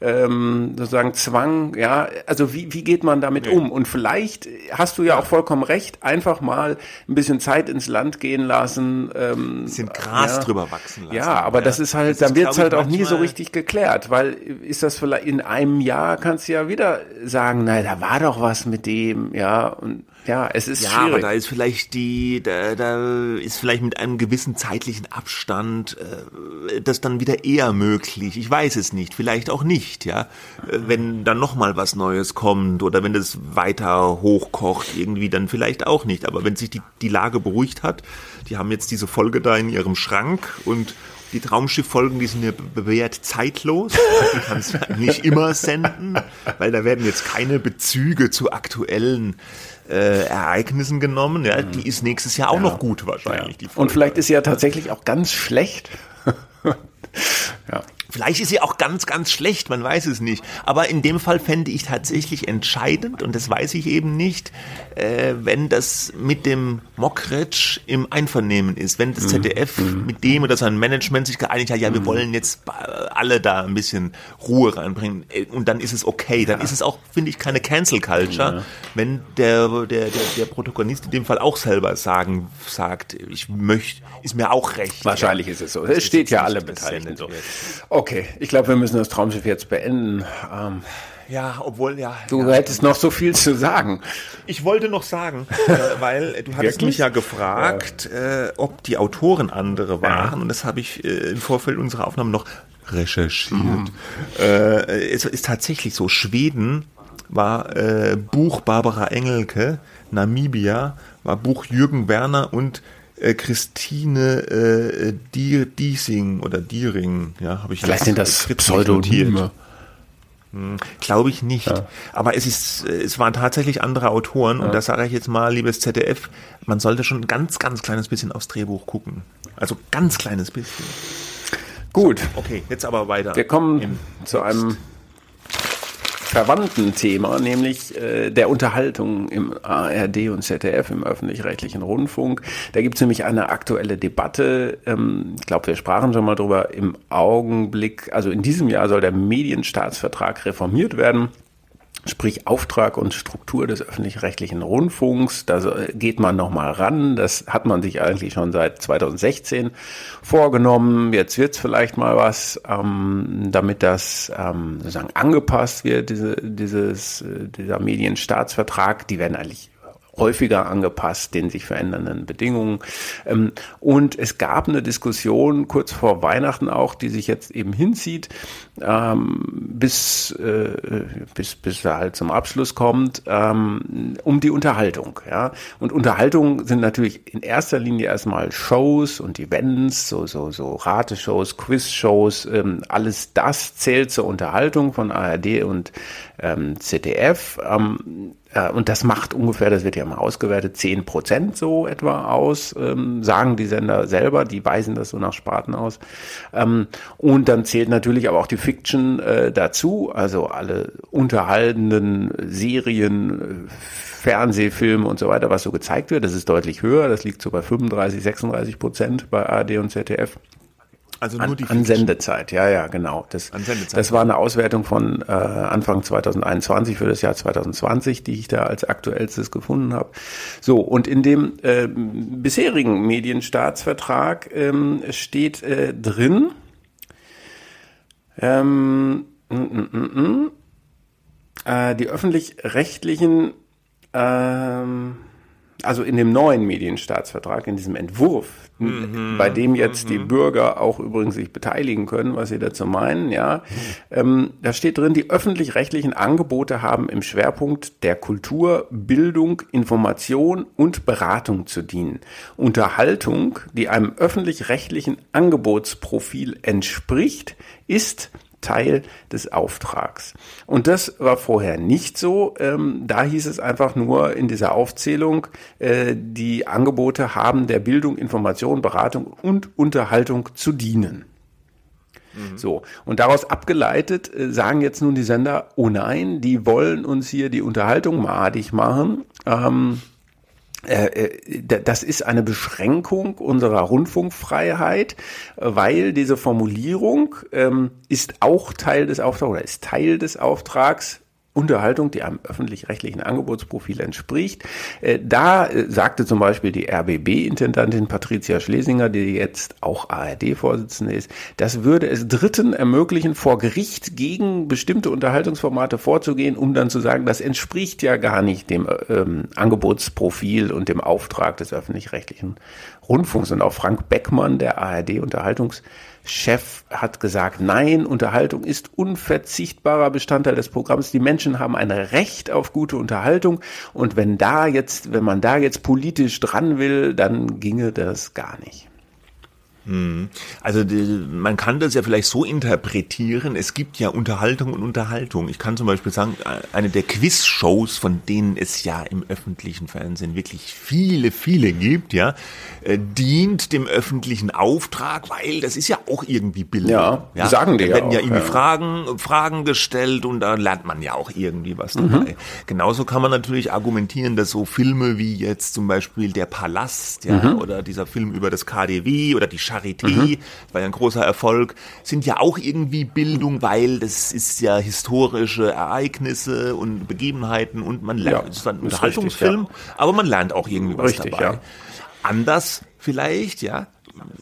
ähm, sozusagen Zwang. Ja, also wie, wie geht man damit nee. um? Und vielleicht hast du ja, ja, auch vollkommen recht, einfach mal ein bisschen Zeit ins Land gehen lassen. Ähm, ein bisschen Gras ja. drüber wachsen lassen. Ja, aber ja. das ist halt, das dann wird es halt auch nie so richtig geklärt, weil ist das vielleicht in einem Jahr kannst du ja wieder sagen, na, da war doch was mit dem, ja, und ja, es ist ja, schwierig. aber da ist vielleicht die, da, da ist vielleicht mit einem gewissen zeitlichen Abstand äh, das dann wieder eher möglich. Ich weiß es nicht, vielleicht auch nicht, ja. Äh, wenn dann noch mal was Neues kommt oder wenn das weiter hochkocht irgendwie, dann vielleicht auch nicht. Aber wenn sich die, die Lage beruhigt hat, die haben jetzt diese Folge da in ihrem Schrank und die Traumschiff-Folgen, die sind ja bewährt zeitlos. Die kannst du nicht immer senden, weil da werden jetzt keine Bezüge zu aktuellen äh, Ereignissen genommen. Ja, die ist nächstes Jahr auch ja. noch gut wahrscheinlich. Ja. Und vielleicht ist sie ja tatsächlich auch ganz schlecht. ja. Vielleicht ist sie auch ganz, ganz schlecht, man weiß es nicht. Aber in dem Fall fände ich tatsächlich entscheidend, und das weiß ich eben nicht, äh, wenn das mit dem Mockridge im Einvernehmen ist, wenn das ZDF mhm. mit dem oder sein Management sich geeinigt hat, ja, wir mhm. wollen jetzt alle da ein bisschen Ruhe reinbringen äh, und dann ist es okay. Dann ja. ist es auch, finde ich, keine Cancel Culture, ja. wenn der, der, der, der Protagonist in dem Fall auch selber sagen, sagt, ich möchte, ist mir auch recht. Wahrscheinlich ja. ist es so. Es steht ja alle beteiligt. So. Okay, ich glaube, wir müssen das Traumschiff jetzt beenden. Ähm, ja, obwohl ja. Du ja, hättest noch so viel zu sagen. Ich wollte noch sagen, äh, weil du hattest mich ja gefragt, ja. Äh, ob die Autoren andere waren. Ja. Und das habe ich äh, im Vorfeld unserer Aufnahme noch recherchiert. Mhm. Äh, es ist tatsächlich so. Schweden war äh, Buch Barbara Engelke, Namibia war Buch Jürgen Werner und äh, Christine äh, Diesing oder Diering, ja, habe ich Vielleicht sind das Pseudonyme. Hm, Glaube ich nicht. Ja. Aber es ist, es waren tatsächlich andere Autoren ja. und da sage ich jetzt mal, liebes ZDF, man sollte schon ein ganz, ganz kleines bisschen aufs Drehbuch gucken. Also ganz kleines bisschen. Gut. So, okay, jetzt aber weiter. Wir kommen zu einem verwandten Thema, nämlich äh, der Unterhaltung im ARD und ZDF, im öffentlich-rechtlichen Rundfunk. Da gibt es nämlich eine aktuelle Debatte. Ähm, ich glaube, wir sprachen schon mal drüber. Im Augenblick, also in diesem Jahr soll der Medienstaatsvertrag reformiert werden sprich Auftrag und Struktur des öffentlich-rechtlichen Rundfunks. Da geht man nochmal ran. Das hat man sich eigentlich schon seit 2016 vorgenommen. Jetzt wird's vielleicht mal was, ähm, damit das ähm, sozusagen angepasst wird, diese, dieses, äh, dieser Medienstaatsvertrag. Die werden eigentlich häufiger angepasst den sich verändernden Bedingungen. Ähm, und es gab eine Diskussion kurz vor Weihnachten auch, die sich jetzt eben hinzieht, ähm, bis, äh, bis, bis er halt zum Abschluss kommt, ähm, um die Unterhaltung. Ja? Und Unterhaltung sind natürlich in erster Linie erstmal Shows und Events, so, so, so Rateshows, Quizshows, alles das zählt zur Unterhaltung von ARD und ZDF. Und das macht ungefähr, das wird ja mal ausgewertet, zehn Prozent so etwa aus, ähm, sagen die Sender selber, die weisen das so nach Sparten aus. Ähm, und dann zählt natürlich aber auch die Fiction äh, dazu, also alle unterhaltenden Serien, Fernsehfilme und so weiter, was so gezeigt wird. Das ist deutlich höher, das liegt so bei 35, 36 Prozent bei ARD und ZDF. Also nur die an, Sendezeit, ja, ja, genau. Das, das war eine Auswertung von äh, Anfang 2021 für das Jahr 2020, die ich da als aktuellstes gefunden habe. So, und in dem äh, bisherigen Medienstaatsvertrag ähm, steht äh, drin, ähm, mm, mm äh, die öffentlich-rechtlichen ähm, also in dem neuen Medienstaatsvertrag, in diesem Entwurf, mhm, bei dem jetzt mhm. die Bürger auch übrigens sich beteiligen können, was sie dazu meinen, ja, ähm, da steht drin, die öffentlich-rechtlichen Angebote haben im Schwerpunkt der Kultur, Bildung, Information und Beratung zu dienen. Unterhaltung, die einem öffentlich-rechtlichen Angebotsprofil entspricht, ist Teil des Auftrags. Und das war vorher nicht so. Ähm, da hieß es einfach nur in dieser Aufzählung, äh, die Angebote haben der Bildung, Information, Beratung und Unterhaltung zu dienen. Mhm. So, und daraus abgeleitet äh, sagen jetzt nun die Sender, oh nein, die wollen uns hier die Unterhaltung madig machen. Ähm, äh, äh, das ist eine Beschränkung unserer Rundfunkfreiheit, weil diese Formulierung ähm, ist auch Teil des Auftrags oder ist Teil des Auftrags Unterhaltung, die einem öffentlich-rechtlichen Angebotsprofil entspricht. Äh, da äh, sagte zum Beispiel die RBB-Intendantin Patricia Schlesinger, die jetzt auch ARD-Vorsitzende ist, das würde es Dritten ermöglichen, vor Gericht gegen bestimmte Unterhaltungsformate vorzugehen, um dann zu sagen, das entspricht ja gar nicht dem ähm, Angebotsprofil und dem Auftrag des öffentlich-rechtlichen Rundfunks. Und auch Frank Beckmann, der ARD-Unterhaltungs Chef hat gesagt, nein, Unterhaltung ist unverzichtbarer Bestandteil des Programms. Die Menschen haben ein Recht auf gute Unterhaltung. Und wenn da jetzt, wenn man da jetzt politisch dran will, dann ginge das gar nicht. Hm. Also die, man kann das ja vielleicht so interpretieren, es gibt ja Unterhaltung und Unterhaltung. Ich kann zum Beispiel sagen, eine der Quiz-Shows, von denen es ja im öffentlichen Fernsehen wirklich viele, viele gibt, ja, äh, dient dem öffentlichen Auftrag, weil das ist ja auch irgendwie Bildung. Ja, ja? sagen die da werden ja, auch, irgendwie ja. Fragen, Fragen gestellt und da lernt man ja auch irgendwie was mhm. dabei. Mhm. Genauso kann man natürlich argumentieren, dass so Filme wie jetzt zum Beispiel Der Palast, ja, mhm. oder dieser Film über das KDW oder die Charité, mhm. war ja ein großer Erfolg, sind ja auch irgendwie Bildung, weil das ist ja historische Ereignisse und Begebenheiten und man lernt, ja, es ist ein Unterhaltungsfilm, richtig, ja. aber man lernt auch irgendwie was richtig, dabei. Ja. Anders vielleicht, ja,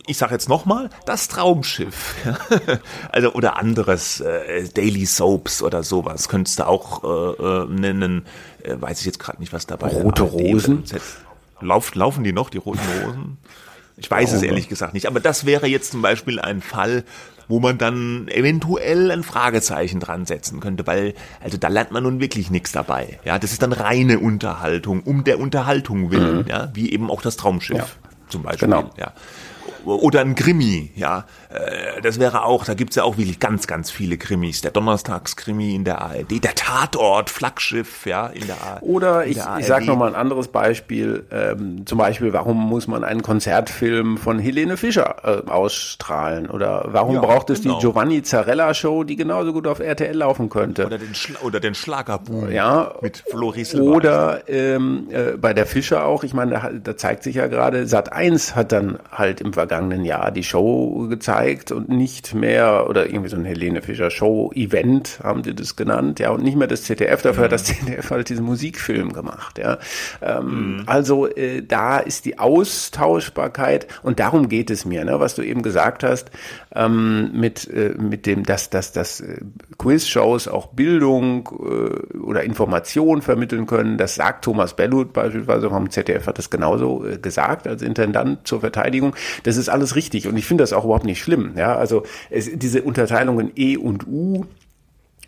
ich sage jetzt nochmal, das Traumschiff. also oder anderes, äh, Daily Soaps oder sowas, könntest du auch äh, äh, nennen. Äh, weiß ich jetzt gerade nicht, was dabei ist. Rote Rosen. Lauf, laufen die noch, die roten Rosen? Ich weiß es ehrlich gesagt nicht. Aber das wäre jetzt zum Beispiel ein Fall, wo man dann eventuell ein Fragezeichen dran setzen könnte, weil, also da lernt man nun wirklich nichts dabei. Ja, das ist dann reine Unterhaltung, um der Unterhaltung willen, mhm. ja, wie eben auch das Traumschiff ja. zum Beispiel. Genau. Ja oder ein Krimi, ja. Äh, das wäre auch, da gibt's ja auch wirklich ganz, ganz viele Krimis. Der Donnerstagskrimi in der ARD, der Tatort, Flaggschiff, ja, in der ARD. Oder ich, ich sage nochmal ein anderes Beispiel, ähm, zum Beispiel, warum muss man einen Konzertfilm von Helene Fischer äh, ausstrahlen? Oder warum ja, braucht es genau. die Giovanni Zarella Show, die genauso gut auf RTL laufen könnte? Oder den, Schla oder den Schlagerboom ja, mit Floris Oder ähm, äh, bei der Fischer auch, ich meine, da, da zeigt sich ja gerade, Sat 1 hat dann halt im Vergleich vergangenen Jahr die Show gezeigt und nicht mehr, oder irgendwie so ein Helene Fischer Show-Event, haben die das genannt, ja, und nicht mehr das ZDF, dafür mhm. hat das ZDF halt diesen Musikfilm gemacht, ja. Ähm, mhm. Also äh, da ist die Austauschbarkeit und darum geht es mir, ne, was du eben gesagt hast, ähm, mit, äh, mit dem, dass, dass, dass äh, Quiz-Shows auch Bildung äh, oder Information vermitteln können. Das sagt Thomas Bellut beispielsweise vom ZDF hat das genauso äh, gesagt als Intendant zur Verteidigung. Das ist alles richtig und ich finde das auch überhaupt nicht schlimm. Ja, also es, diese Unterteilung in E und U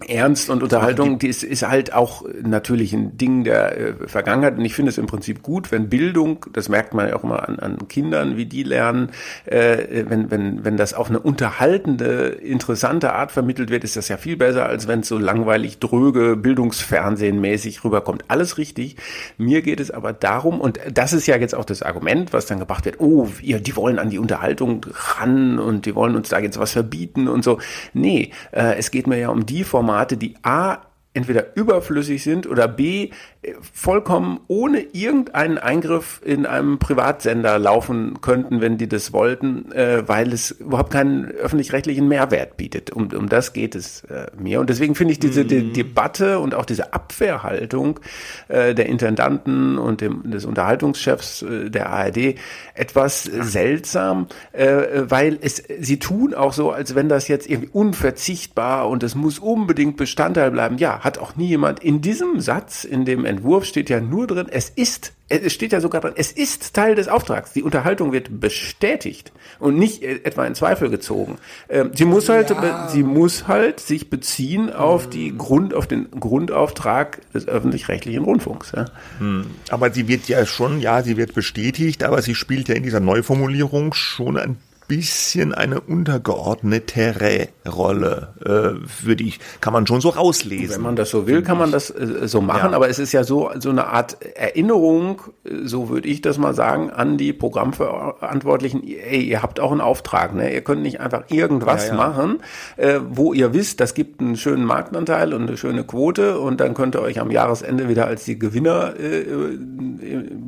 Ernst und Unterhaltung, die ist, ist halt auch natürlich ein Ding der äh, Vergangenheit. Und ich finde es im Prinzip gut, wenn Bildung, das merkt man ja auch immer an, an Kindern, wie die lernen, äh, wenn, wenn, wenn das auf eine unterhaltende, interessante Art vermittelt wird, ist das ja viel besser, als wenn es so langweilig, dröge, Bildungsfernsehen mäßig rüberkommt. Alles richtig. Mir geht es aber darum, und das ist ja jetzt auch das Argument, was dann gebracht wird, oh, ihr, die wollen an die Unterhaltung ran und die wollen uns da jetzt was verbieten und so. Nee, äh, es geht mir ja um die Formate, Formate, die A entweder überflüssig sind oder B vollkommen ohne irgendeinen Eingriff in einem Privatsender laufen könnten, wenn die das wollten, äh, weil es überhaupt keinen öffentlich-rechtlichen Mehrwert bietet. Um, um das geht es äh, mir. Und deswegen finde ich diese die, mhm. Debatte und auch diese Abwehrhaltung äh, der Intendanten und dem, des Unterhaltungschefs äh, der ARD etwas seltsam, äh, weil es sie tun auch so, als wenn das jetzt irgendwie unverzichtbar und es muss unbedingt Bestandteil bleiben. Ja, hat auch nie jemand in diesem Satz, in dem Entwurf steht ja nur drin, es ist, es steht ja sogar drin, es ist Teil des Auftrags. Die Unterhaltung wird bestätigt und nicht äh, etwa in Zweifel gezogen. Ähm, sie muss halt, ja. sie muss halt sich beziehen auf die Grund, auf den Grundauftrag des öffentlich-rechtlichen Rundfunks. Ja. Hm. Aber sie wird ja schon, ja, sie wird bestätigt, aber sie spielt ja in dieser Neuformulierung schon ein bisschen eine untergeordnetere Rolle, äh, würde ich, kann man schon so rauslesen. Wenn man das so will, kann man das äh, so machen, ja. aber es ist ja so, so eine Art Erinnerung, so würde ich das mal sagen, an die Programmverantwortlichen, ey, ihr habt auch einen Auftrag, ne? Ihr könnt nicht einfach irgendwas ja, ja. machen, äh, wo ihr wisst, das gibt einen schönen Marktanteil und eine schöne Quote und dann könnt ihr euch am Jahresende wieder als die Gewinner äh, äh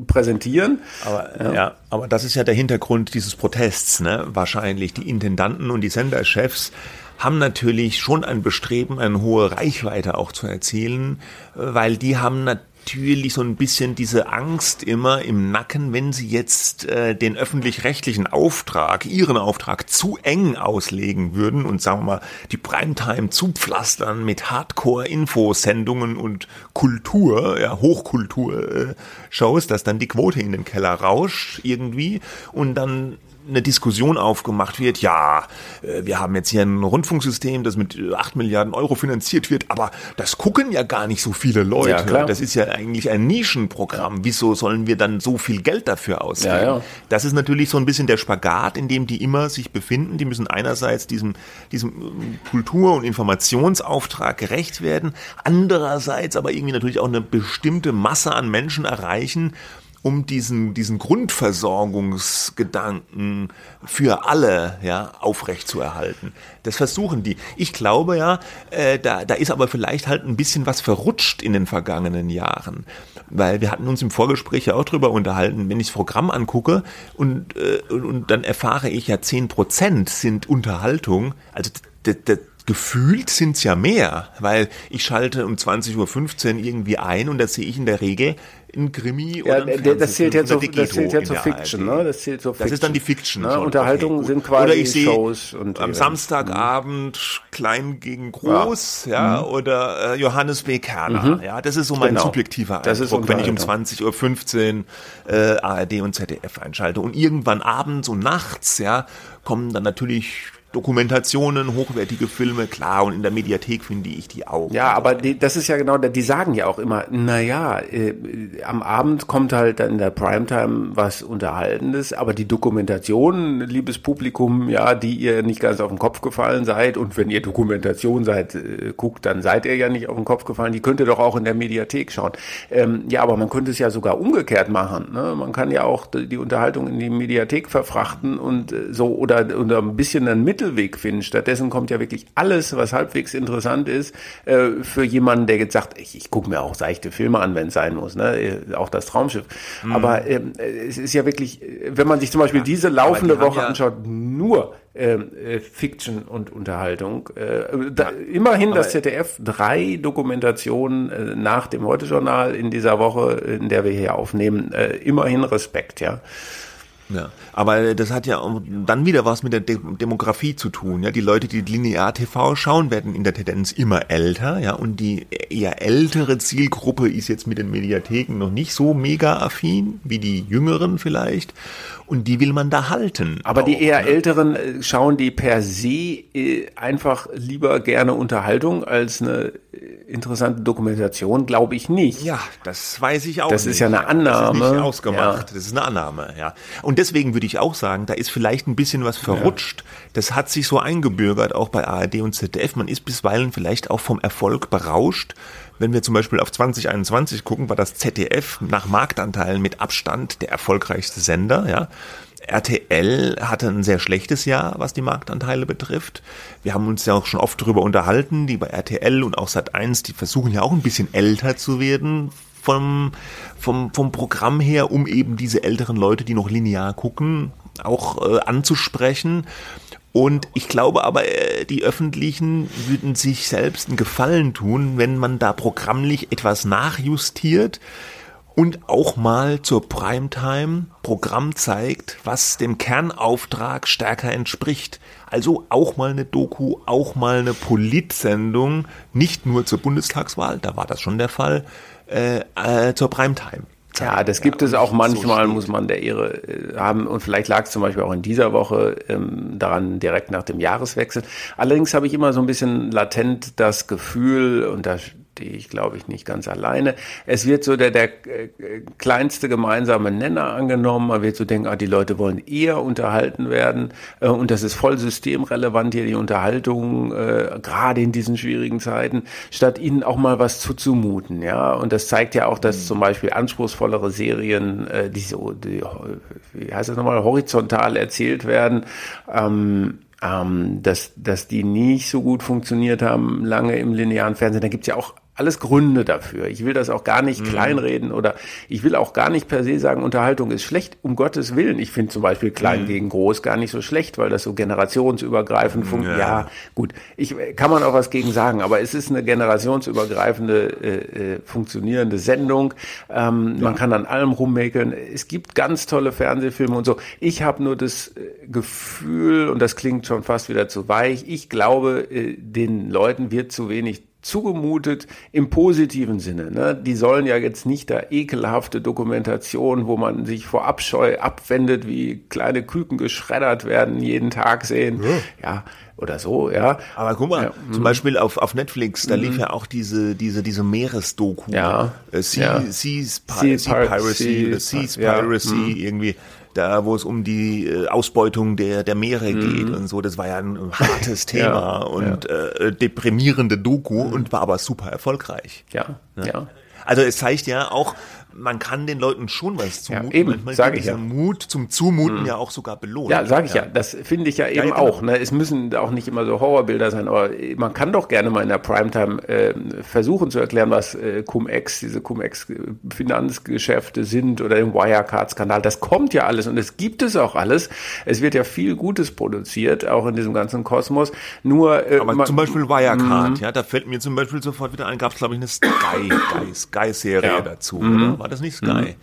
präsentieren. Aber, ja. aber das ist ja der Hintergrund dieses Protests, ne? Wahrscheinlich die Intendanten und die Senderchefs haben natürlich schon ein Bestreben, eine hohe Reichweite auch zu erzielen, weil die haben natürlich so ein bisschen diese Angst immer im Nacken, wenn sie jetzt äh, den öffentlich-rechtlichen Auftrag, ihren Auftrag zu eng auslegen würden und sagen wir mal die Primetime zupflastern mit Hardcore-Infosendungen und Kultur, ja Hochkultur-Shows, dass dann die Quote in den Keller rauscht irgendwie und dann eine Diskussion aufgemacht wird, ja, äh, wir haben jetzt hier ein Rundfunksystem, das mit 8 Milliarden Euro finanziert wird, aber das gucken ja gar nicht so viele Leute. Ja. Das ist ja eigentlich ein Nischenprogramm. Wieso sollen wir dann so viel Geld dafür ausgeben? Ja, ja. Das ist natürlich so ein bisschen der Spagat, in dem die immer sich befinden. Die müssen einerseits diesem, diesem ähm, Kultur- und Informationsauftrag gerecht werden, andererseits aber irgendwie natürlich auch eine bestimmte Masse an Menschen erreichen, um diesen, diesen Grundversorgungsgedanken für alle ja, aufrechtzuerhalten. Das versuchen die. Ich glaube ja, äh, da, da ist aber vielleicht halt ein bisschen was verrutscht in den vergangenen Jahren. Weil wir hatten uns im Vorgespräch ja auch drüber unterhalten, wenn ich das Programm angucke und, äh, und, dann erfahre ich ja, zehn Prozent sind Unterhaltung. Also gefühlt sind's ja mehr, weil ich schalte um 20.15 Uhr irgendwie ein und da sehe ich in der Regel ein Krimi ja, oder ein das zählt ja zu, das zählt ja zur Fiction, ne? Das zählt zur Fiction. Das ist dann die Fiction. Ne? Unterhaltung okay, sind quasi oder ich Shows und am Samstagabend mhm. klein gegen groß, ja, ja mhm. oder äh, Johannes B. Kerner, mhm. ja, das ist so mein genau. subjektiver Eindruck, das ist wenn ich um 20.15 Uhr äh, ARD und ZDF einschalte und irgendwann abends und nachts, ja, kommen dann natürlich Dokumentationen, hochwertige Filme, klar, und in der Mediathek finde ich die auch. Ja, aber die, das ist ja genau, die sagen ja auch immer, naja, äh, am Abend kommt halt dann in der Primetime was Unterhaltendes, aber die Dokumentation, liebes Publikum, ja, die ihr nicht ganz auf den Kopf gefallen seid, und wenn ihr Dokumentation seid, äh, guckt, dann seid ihr ja nicht auf den Kopf gefallen, die könnt ihr doch auch in der Mediathek schauen. Ähm, ja, aber man könnte es ja sogar umgekehrt machen. Ne? Man kann ja auch die Unterhaltung in die Mediathek verfrachten und äh, so oder, oder ein bisschen dann mit Mittelweg finden. Stattdessen kommt ja wirklich alles, was halbwegs interessant ist, äh, für jemanden, der jetzt sagt, ich, ich gucke mir auch seichte Filme an, wenn es sein muss, ne? Äh, auch das Traumschiff. Mhm. Aber ähm, es ist ja wirklich, wenn man sich zum Beispiel ja, diese laufende Woche ja anschaut, nur ähm, äh, Fiction und Unterhaltung. Äh, da, immerhin das ZDF drei Dokumentationen äh, nach dem Heute-Journal in dieser Woche, in der wir hier aufnehmen. Äh, immerhin Respekt, ja. Ja, aber das hat ja dann wieder was mit der De Demografie zu tun. Ja, die Leute, die linear TV schauen, werden in der Tendenz immer älter. Ja, und die eher ältere Zielgruppe ist jetzt mit den Mediatheken noch nicht so mega affin wie die Jüngeren vielleicht. Und die will man da halten. Aber auch, die eher ne? älteren äh, schauen die per se äh, einfach lieber gerne Unterhaltung als eine interessante Dokumentation, glaube ich nicht. Ja, das weiß ich auch. Das nicht. ist ja eine Annahme. Das ist nicht ausgemacht. Ja. Das ist eine Annahme, ja. Und deswegen würde ich auch sagen, da ist vielleicht ein bisschen was verrutscht. Ja. Das hat sich so eingebürgert, auch bei ARD und ZDF. Man ist bisweilen vielleicht auch vom Erfolg berauscht. Wenn wir zum Beispiel auf 2021 gucken, war das ZDF nach Marktanteilen mit Abstand der erfolgreichste Sender, ja. RTL hatte ein sehr schlechtes Jahr, was die Marktanteile betrifft. Wir haben uns ja auch schon oft darüber unterhalten, die bei RTL und auch Sat1, die versuchen ja auch ein bisschen älter zu werden vom, vom, vom Programm her, um eben diese älteren Leute, die noch linear gucken, auch äh, anzusprechen. Und ich glaube aber, äh, die Öffentlichen würden sich selbst einen Gefallen tun, wenn man da programmlich etwas nachjustiert und auch mal zur Primetime Programm zeigt, was dem Kernauftrag stärker entspricht. Also auch mal eine Doku, auch mal eine Politsendung, nicht nur zur Bundestagswahl, da war das schon der Fall, äh, äh, zur Primetime. Ja, das gibt ja, es auch manchmal, so muss man der Ehre äh, haben. Und vielleicht lag es zum Beispiel auch in dieser Woche ähm, daran, direkt nach dem Jahreswechsel. Allerdings habe ich immer so ein bisschen latent das Gefühl, und da stehe ich, glaube ich, nicht ganz alleine. Es wird so der, der äh, kleinste gemeinsame Nenner angenommen. Man wird so denken, ah, die Leute wollen eher unterhalten werden. Äh, und das ist voll systemrelevant hier, die Unterhaltung, äh, gerade in diesen schwierigen Zeiten, statt ihnen auch mal was zuzumuten. Ja, und das zeigt ja auch, dass mhm. zum Beispiel anspruchsvollere Serien, äh, die so, die, wie heißt das nochmal, horizontal erzählt werden, ähm, ähm, dass, dass die nicht so gut funktioniert haben lange im linearen Fernsehen. Da gibt's ja auch alles Gründe dafür. Ich will das auch gar nicht mhm. kleinreden oder ich will auch gar nicht per se sagen, Unterhaltung ist schlecht, um Gottes Willen. Ich finde zum Beispiel klein mhm. gegen groß gar nicht so schlecht, weil das so generationsübergreifend funktioniert. Ja. ja. gut, ich kann man auch was gegen sagen, aber es ist eine generationsübergreifende äh, äh, funktionierende Sendung. Ähm, ja. Man kann an allem rummäkeln. Es gibt ganz tolle Fernsehfilme und so. Ich habe nur das äh, Gefühl, und das klingt schon fast wieder zu weich, ich glaube, äh, den Leuten wird zu wenig zugemutet im positiven Sinne. Ne? Die sollen ja jetzt nicht da ekelhafte Dokumentation, wo man sich vor Abscheu abwendet, wie kleine Küken geschreddert werden, jeden Tag sehen. Ja, ja oder so, ja. Aber guck mal, ja, zum mhm. Beispiel auf, auf Netflix, da lief mhm. ja auch diese, diese, diese Meeresdoku. Ja. Äh, sea, ja. Seas, Pi sea, Piracy, sea, Seas Piracy, ja. irgendwie da wo es um die äh, Ausbeutung der, der Meere mhm. geht und so. Das war ja ein hartes Thema ja, und ja. Äh, deprimierende Doku mhm. und war aber super erfolgreich. Ja, ja. ja. Also es zeigt ja auch, man kann den Leuten schon was zumuten. Ja, eben, sage ich ja. Mut zum Zumuten mhm. ja auch sogar belohnt. Ja, sage ich ja. ja. Das finde ich ja eben ja, genau. auch. Ne? Es müssen auch nicht immer so Horrorbilder sein, aber man kann doch gerne mal in der Primetime äh, versuchen zu erklären, was äh, Cum-Ex, diese Cum-Ex-Finanzgeschäfte sind oder den Wirecard-Skandal. Das kommt ja alles und es gibt es auch alles. Es wird ja viel Gutes produziert, auch in diesem ganzen Kosmos. Nur, äh, aber man, zum Beispiel Wirecard, mhm. ja, da fällt mir zum Beispiel sofort wieder ein, gab es glaube ich eine Sky-Sky-Serie Sky dazu, mhm. oder? War das nicht Sky?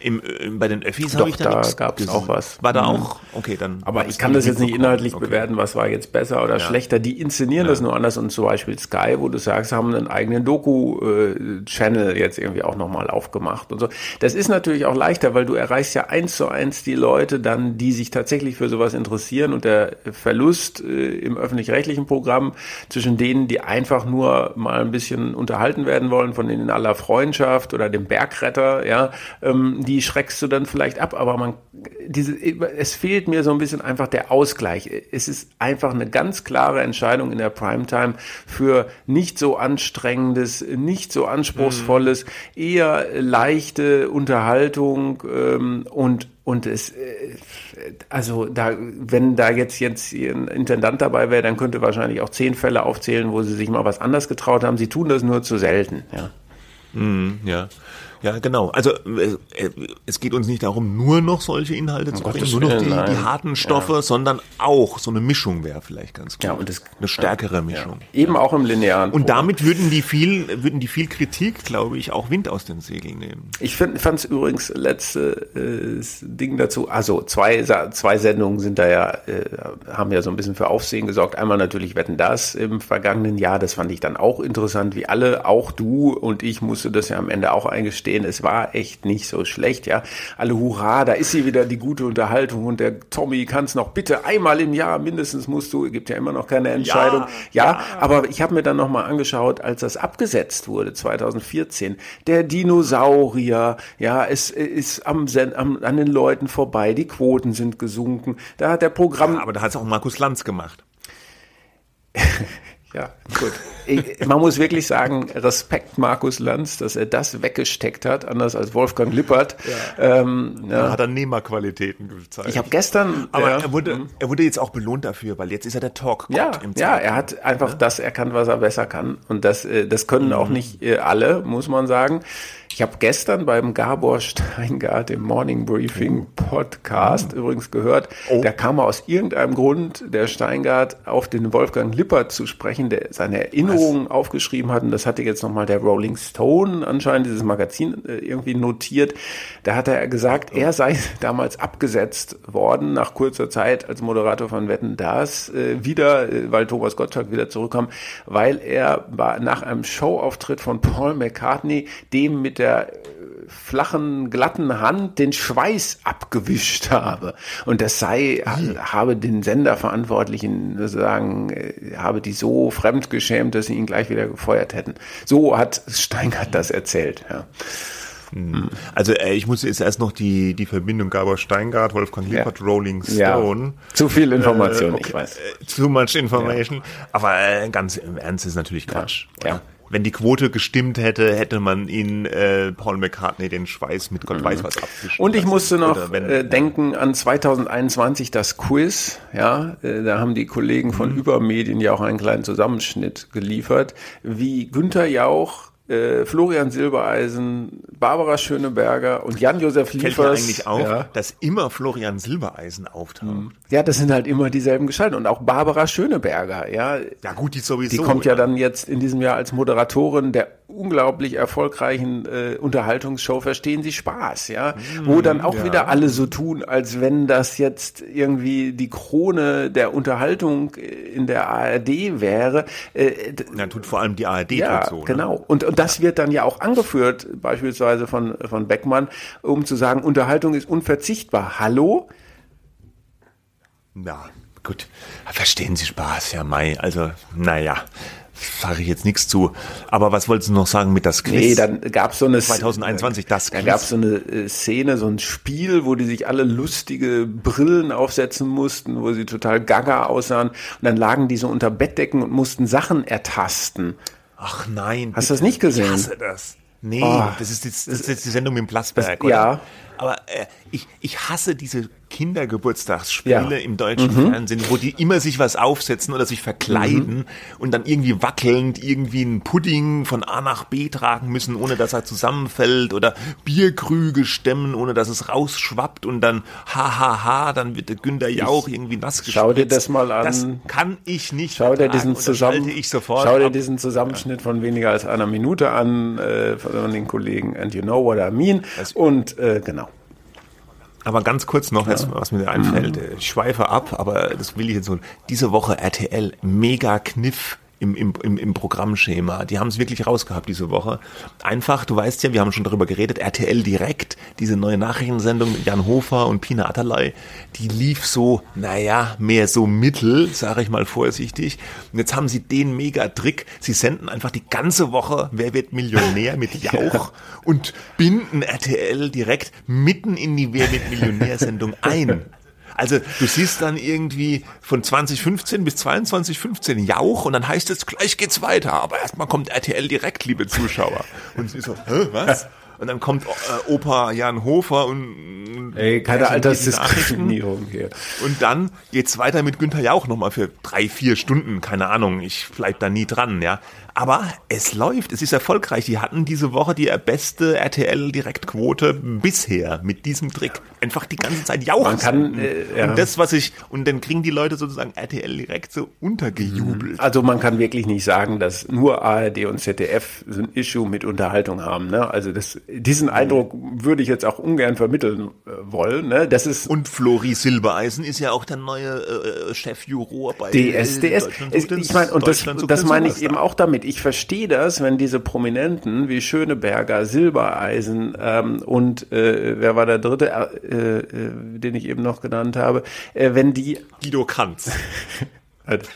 Im, im, äh, bei den Öffis habe ich da, da gab es auch was. War da mhm. auch? Okay, dann. Aber ich kann das jetzt nicht inhaltlich okay. bewerten, was war jetzt besser oder ja. schlechter. Die inszenieren ja. das nur anders und zum Beispiel Sky, wo du sagst, haben einen eigenen Doku-Channel jetzt irgendwie auch nochmal aufgemacht und so. Das ist natürlich auch leichter, weil du erreichst ja eins zu eins die Leute dann, die sich tatsächlich für sowas interessieren und der Verlust äh, im öffentlich-rechtlichen Programm zwischen denen, die einfach nur mal ein bisschen unterhalten werden wollen, von denen in aller Freundschaft oder dem Bergretter, ja, ähm, die schreckst du dann vielleicht ab, aber man, diese, es fehlt mir so ein bisschen einfach der Ausgleich. Es ist einfach eine ganz klare Entscheidung in der Primetime für nicht so anstrengendes, nicht so anspruchsvolles, mhm. eher leichte Unterhaltung ähm, und und es, äh, also da, wenn da jetzt jetzt ein Intendant dabei wäre, dann könnte wahrscheinlich auch zehn Fälle aufzählen, wo sie sich mal was anders getraut haben. Sie tun das nur zu selten. Ja. Mm, ja. Ja, genau. Also äh, äh, es geht uns nicht darum, nur noch solche Inhalte zu bringen, nur noch die, die harten Stoffe, ja. sondern auch so eine Mischung wäre vielleicht ganz gut. Ja, und das, eine stärkere Mischung. Ja. Eben auch im linearen. Und damit würden die viel, würden die viel Kritik, glaube ich, auch Wind aus den Segeln nehmen. Ich fand es übrigens letzte äh, Ding dazu. Also zwei zwei Sendungen sind da ja äh, haben ja so ein bisschen für Aufsehen gesorgt. Einmal natürlich wetten das im vergangenen Jahr. Das fand ich dann auch interessant, wie alle, auch du und ich musste das ja am Ende auch eingestehen gestehen, es war echt nicht so schlecht, ja. Alle Hurra, da ist sie wieder die gute Unterhaltung und der Tommy kann es noch bitte einmal im Jahr mindestens musst du, gibt ja immer noch keine Entscheidung. Ja, ja, ja. aber ich habe mir dann nochmal angeschaut, als das abgesetzt wurde, 2014, der Dinosaurier, ja, es ist am, am an den Leuten vorbei, die Quoten sind gesunken. Da hat der Programm. Ja, aber da hat es auch Markus Lanz gemacht. Ja, gut. Ich, man muss wirklich sagen, Respekt Markus Lanz, dass er das weggesteckt hat, anders als Wolfgang Lippert. Ja. Ähm, ja. Da hat er Nehmerqualitäten gezeigt. Ich habe gestern... Aber ja, er, wurde, hm. er wurde jetzt auch belohnt dafür, weil jetzt ist er der talk ja, im Ja, er hat einfach das erkannt, was er besser kann. Und das, äh, das können mhm. auch nicht äh, alle, muss man sagen. Ich habe gestern beim Gabor Steingart im Morning Briefing oh. Podcast oh. übrigens gehört, oh. da kam er aus irgendeinem Grund, der Steingart, auf den Wolfgang Lippert zu sprechen, der seine Erinnerungen Was? aufgeschrieben hat. Und das hatte jetzt nochmal der Rolling Stone anscheinend, dieses Magazin, äh, irgendwie notiert. Da hat er gesagt, oh. er sei damals abgesetzt worden, nach kurzer Zeit als Moderator von Wetten, das äh, wieder, äh, weil Thomas Gottschalk wieder zurückkam, weil er war nach einem Showauftritt von Paul McCartney dem mit der äh, flachen, glatten Hand den Schweiß abgewischt habe. Und das sei, mhm. habe den Senderverantwortlichen sozusagen, äh, habe die so fremdgeschämt, dass sie ihn gleich wieder gefeuert hätten. So hat Steingart das erzählt. Ja. Hm. Also äh, ich muss jetzt erst noch die, die Verbindung Gabor Steingart, Wolfgang Lippert, ja. Rolling Stone. Ja. Zu viel Information, äh, okay. ich weiß. Too much information. Ja. Aber ganz im Ernst ist natürlich Quatsch. Ja wenn die Quote gestimmt hätte, hätte man ihn äh, Paul McCartney den Schweiß mit Gott weiß was abwischen. Und ich musste noch wenn, äh, denken an 2021 das Quiz. Ja, äh, da haben die Kollegen von mhm. Übermedien ja auch einen kleinen Zusammenschnitt geliefert, wie Günther Jauch äh, Florian Silbereisen, Barbara Schöneberger und Jan-Josef Liefers. Fällt mir eigentlich auf, ja. dass immer Florian Silbereisen auftaucht. Mhm. Ja, das sind halt immer dieselben Gestalten. Und auch Barbara Schöneberger, ja. Ja gut, die sowieso. Die kommt ja dann jetzt in diesem Jahr als Moderatorin der unglaublich erfolgreichen äh, Unterhaltungsshow Verstehen Sie Spaß, ja, mm, wo dann auch ja. wieder alle so tun, als wenn das jetzt irgendwie die Krone der Unterhaltung in der ARD wäre. Äh, ja, tut vor allem die ARD ja, so. Ne? Genau. Und, und das wird dann ja auch angeführt, beispielsweise von, von Beckmann, um zu sagen, Unterhaltung ist unverzichtbar. Hallo? Na, gut. Verstehen Sie Spaß, ja, Mai. Also, naja sage ich jetzt nichts zu. Aber was wolltest du noch sagen mit das Quiz? Nee, dann gab es so eine 2021 das Quiz. Da gab es so eine äh, Szene, so ein Spiel, wo die sich alle lustige Brillen aufsetzen mussten, wo sie total gaga aussahen und dann lagen die so unter Bettdecken und mussten Sachen ertasten. Ach nein. Hast du das nicht gesehen? Ich hasse das. Nee, oh, das, ist jetzt, das ist jetzt die Sendung mit dem Plasberg, oder? Ja. Aber äh, ich, ich hasse diese Kindergeburtstagsspiele ja. im deutschen mhm. Fernsehen, wo die immer sich was aufsetzen oder sich verkleiden mhm. und dann irgendwie wackelnd irgendwie einen Pudding von A nach B tragen müssen, ohne dass er zusammenfällt oder Bierkrüge stemmen, ohne dass es rausschwappt und dann ha ha ha, dann wird der Günther Jauch ich irgendwie nass gespritzt. Schau dir das mal an. Das kann ich nicht. Schau dir diesen, zusammen, schau dir diesen Zusammenschnitt von weniger als einer Minute an äh, von den Kollegen And You Know What I Mean und äh, genau. Aber ganz kurz noch, ja. jetzt, was mir einfällt. Mhm. Ich schweife ab, aber das will ich jetzt so. Diese Woche RTL, mega Kniff im, im, im, Programmschema. Die haben es wirklich rausgehabt diese Woche. Einfach, du weißt ja, wir haben schon darüber geredet, RTL Direkt, diese neue Nachrichtensendung mit Jan Hofer und Pina Atalay, die lief so, naja, mehr so mittel, sage ich mal vorsichtig. Und jetzt haben sie den Mega-Trick, sie senden einfach die ganze Woche Wer wird Millionär mit Jauch und binden RTL Direkt mitten in die Wer wird Millionär-Sendung ein. Also du siehst dann irgendwie von 2015 bis 2215 Jauch und dann heißt es, gleich geht's weiter. Aber erstmal kommt RTL direkt, liebe Zuschauer. Und sie so, hä, was? Und dann kommt äh, Opa Jan Hofer und Ey, keine Altersdiskriminierung hier. Und dann geht's weiter mit Günther Jauch nochmal für drei, vier Stunden, keine Ahnung, ich bleib da nie dran, ja. Aber es läuft, es ist erfolgreich. Die hatten diese Woche die beste RTL-Direktquote bisher mit diesem Trick. Einfach die ganze Zeit jauchen. Man kann, äh, ja. Und das, was ich, und dann kriegen die Leute sozusagen RTL direkt so untergejubelt. Also man kann wirklich nicht sagen, dass nur ARD und ZDF so ein Issue mit Unterhaltung haben. Ne? Also das, diesen Eindruck würde ich jetzt auch ungern vermitteln äh, wollen. Ne? Das ist und Flori Silbereisen ist ja auch der neue äh, Chefjuror bei DSDS. Äh, ich meine, und das, das meine ich eben auch damit ich verstehe das, wenn diese Prominenten wie Schöneberger, Silbereisen ähm, und äh, wer war der dritte, äh, äh, den ich eben noch genannt habe, äh, wenn die Guido Kanz.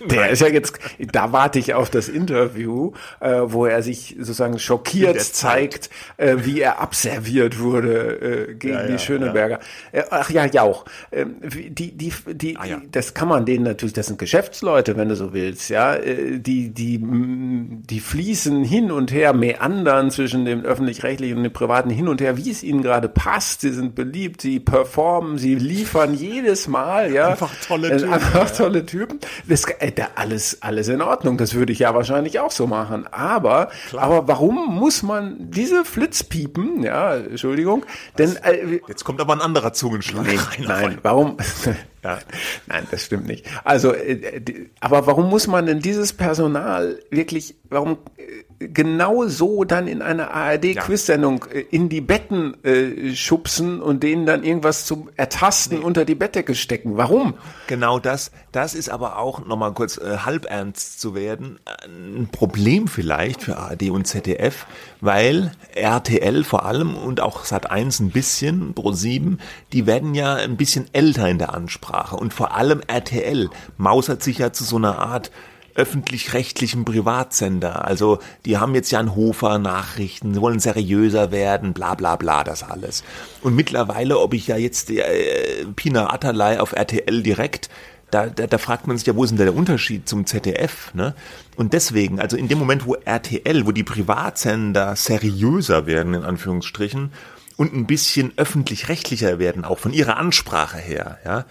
Der ist ja jetzt, da warte ich auf das Interview, äh, wo er sich sozusagen schockiert zeigt, äh, wie er abserviert wurde äh, gegen ja, die ja, Schöneberger. Ja. Äh, ach ja, Jauch. Ähm, die, die, die, ah, das kann man denen natürlich, das sind Geschäftsleute, wenn du so willst, ja. Äh, die, die, die fließen hin und her, meandern zwischen dem öffentlich-rechtlichen und dem privaten hin und her, wie es ihnen gerade passt. Sie sind beliebt, sie performen, sie liefern jedes Mal, ja. Einfach tolle äh, Typen. Einfach tolle Typen. Das ist äh, alles, alles in Ordnung. Das würde ich ja wahrscheinlich auch so machen. Aber, aber warum muss man diese Flitzpiepen, ja, Entschuldigung, denn, äh, jetzt kommt aber ein anderer Zungenschlag nee, rein. Nein, warum? Ja, nein, das stimmt nicht. Also, äh, aber warum muss man denn dieses Personal wirklich, warum äh, genau so dann in einer ARD-Quiz-Sendung äh, in die Betten äh, schubsen und denen dann irgendwas zum Ertasten nee. unter die Bettdecke stecken? Warum? Genau das, das ist aber auch, nochmal kurz äh, halb ernst zu werden, ein Problem vielleicht für ARD und ZDF, weil RTL vor allem und auch Sat1 ein bisschen, Pro7, die werden ja ein bisschen älter in der Ansprache. Und vor allem RTL mausert sich ja zu so einer Art öffentlich-rechtlichen Privatsender. Also die haben jetzt Jan Hofer Nachrichten, wollen seriöser werden, bla bla bla, das alles. Und mittlerweile, ob ich ja jetzt äh, Pina Atalay auf RTL direkt, da, da, da fragt man sich ja, wo ist denn der Unterschied zum ZDF? Ne? Und deswegen, also in dem Moment, wo RTL, wo die Privatsender seriöser werden, in Anführungsstrichen, und ein bisschen öffentlich-rechtlicher werden, auch von ihrer Ansprache her, ja,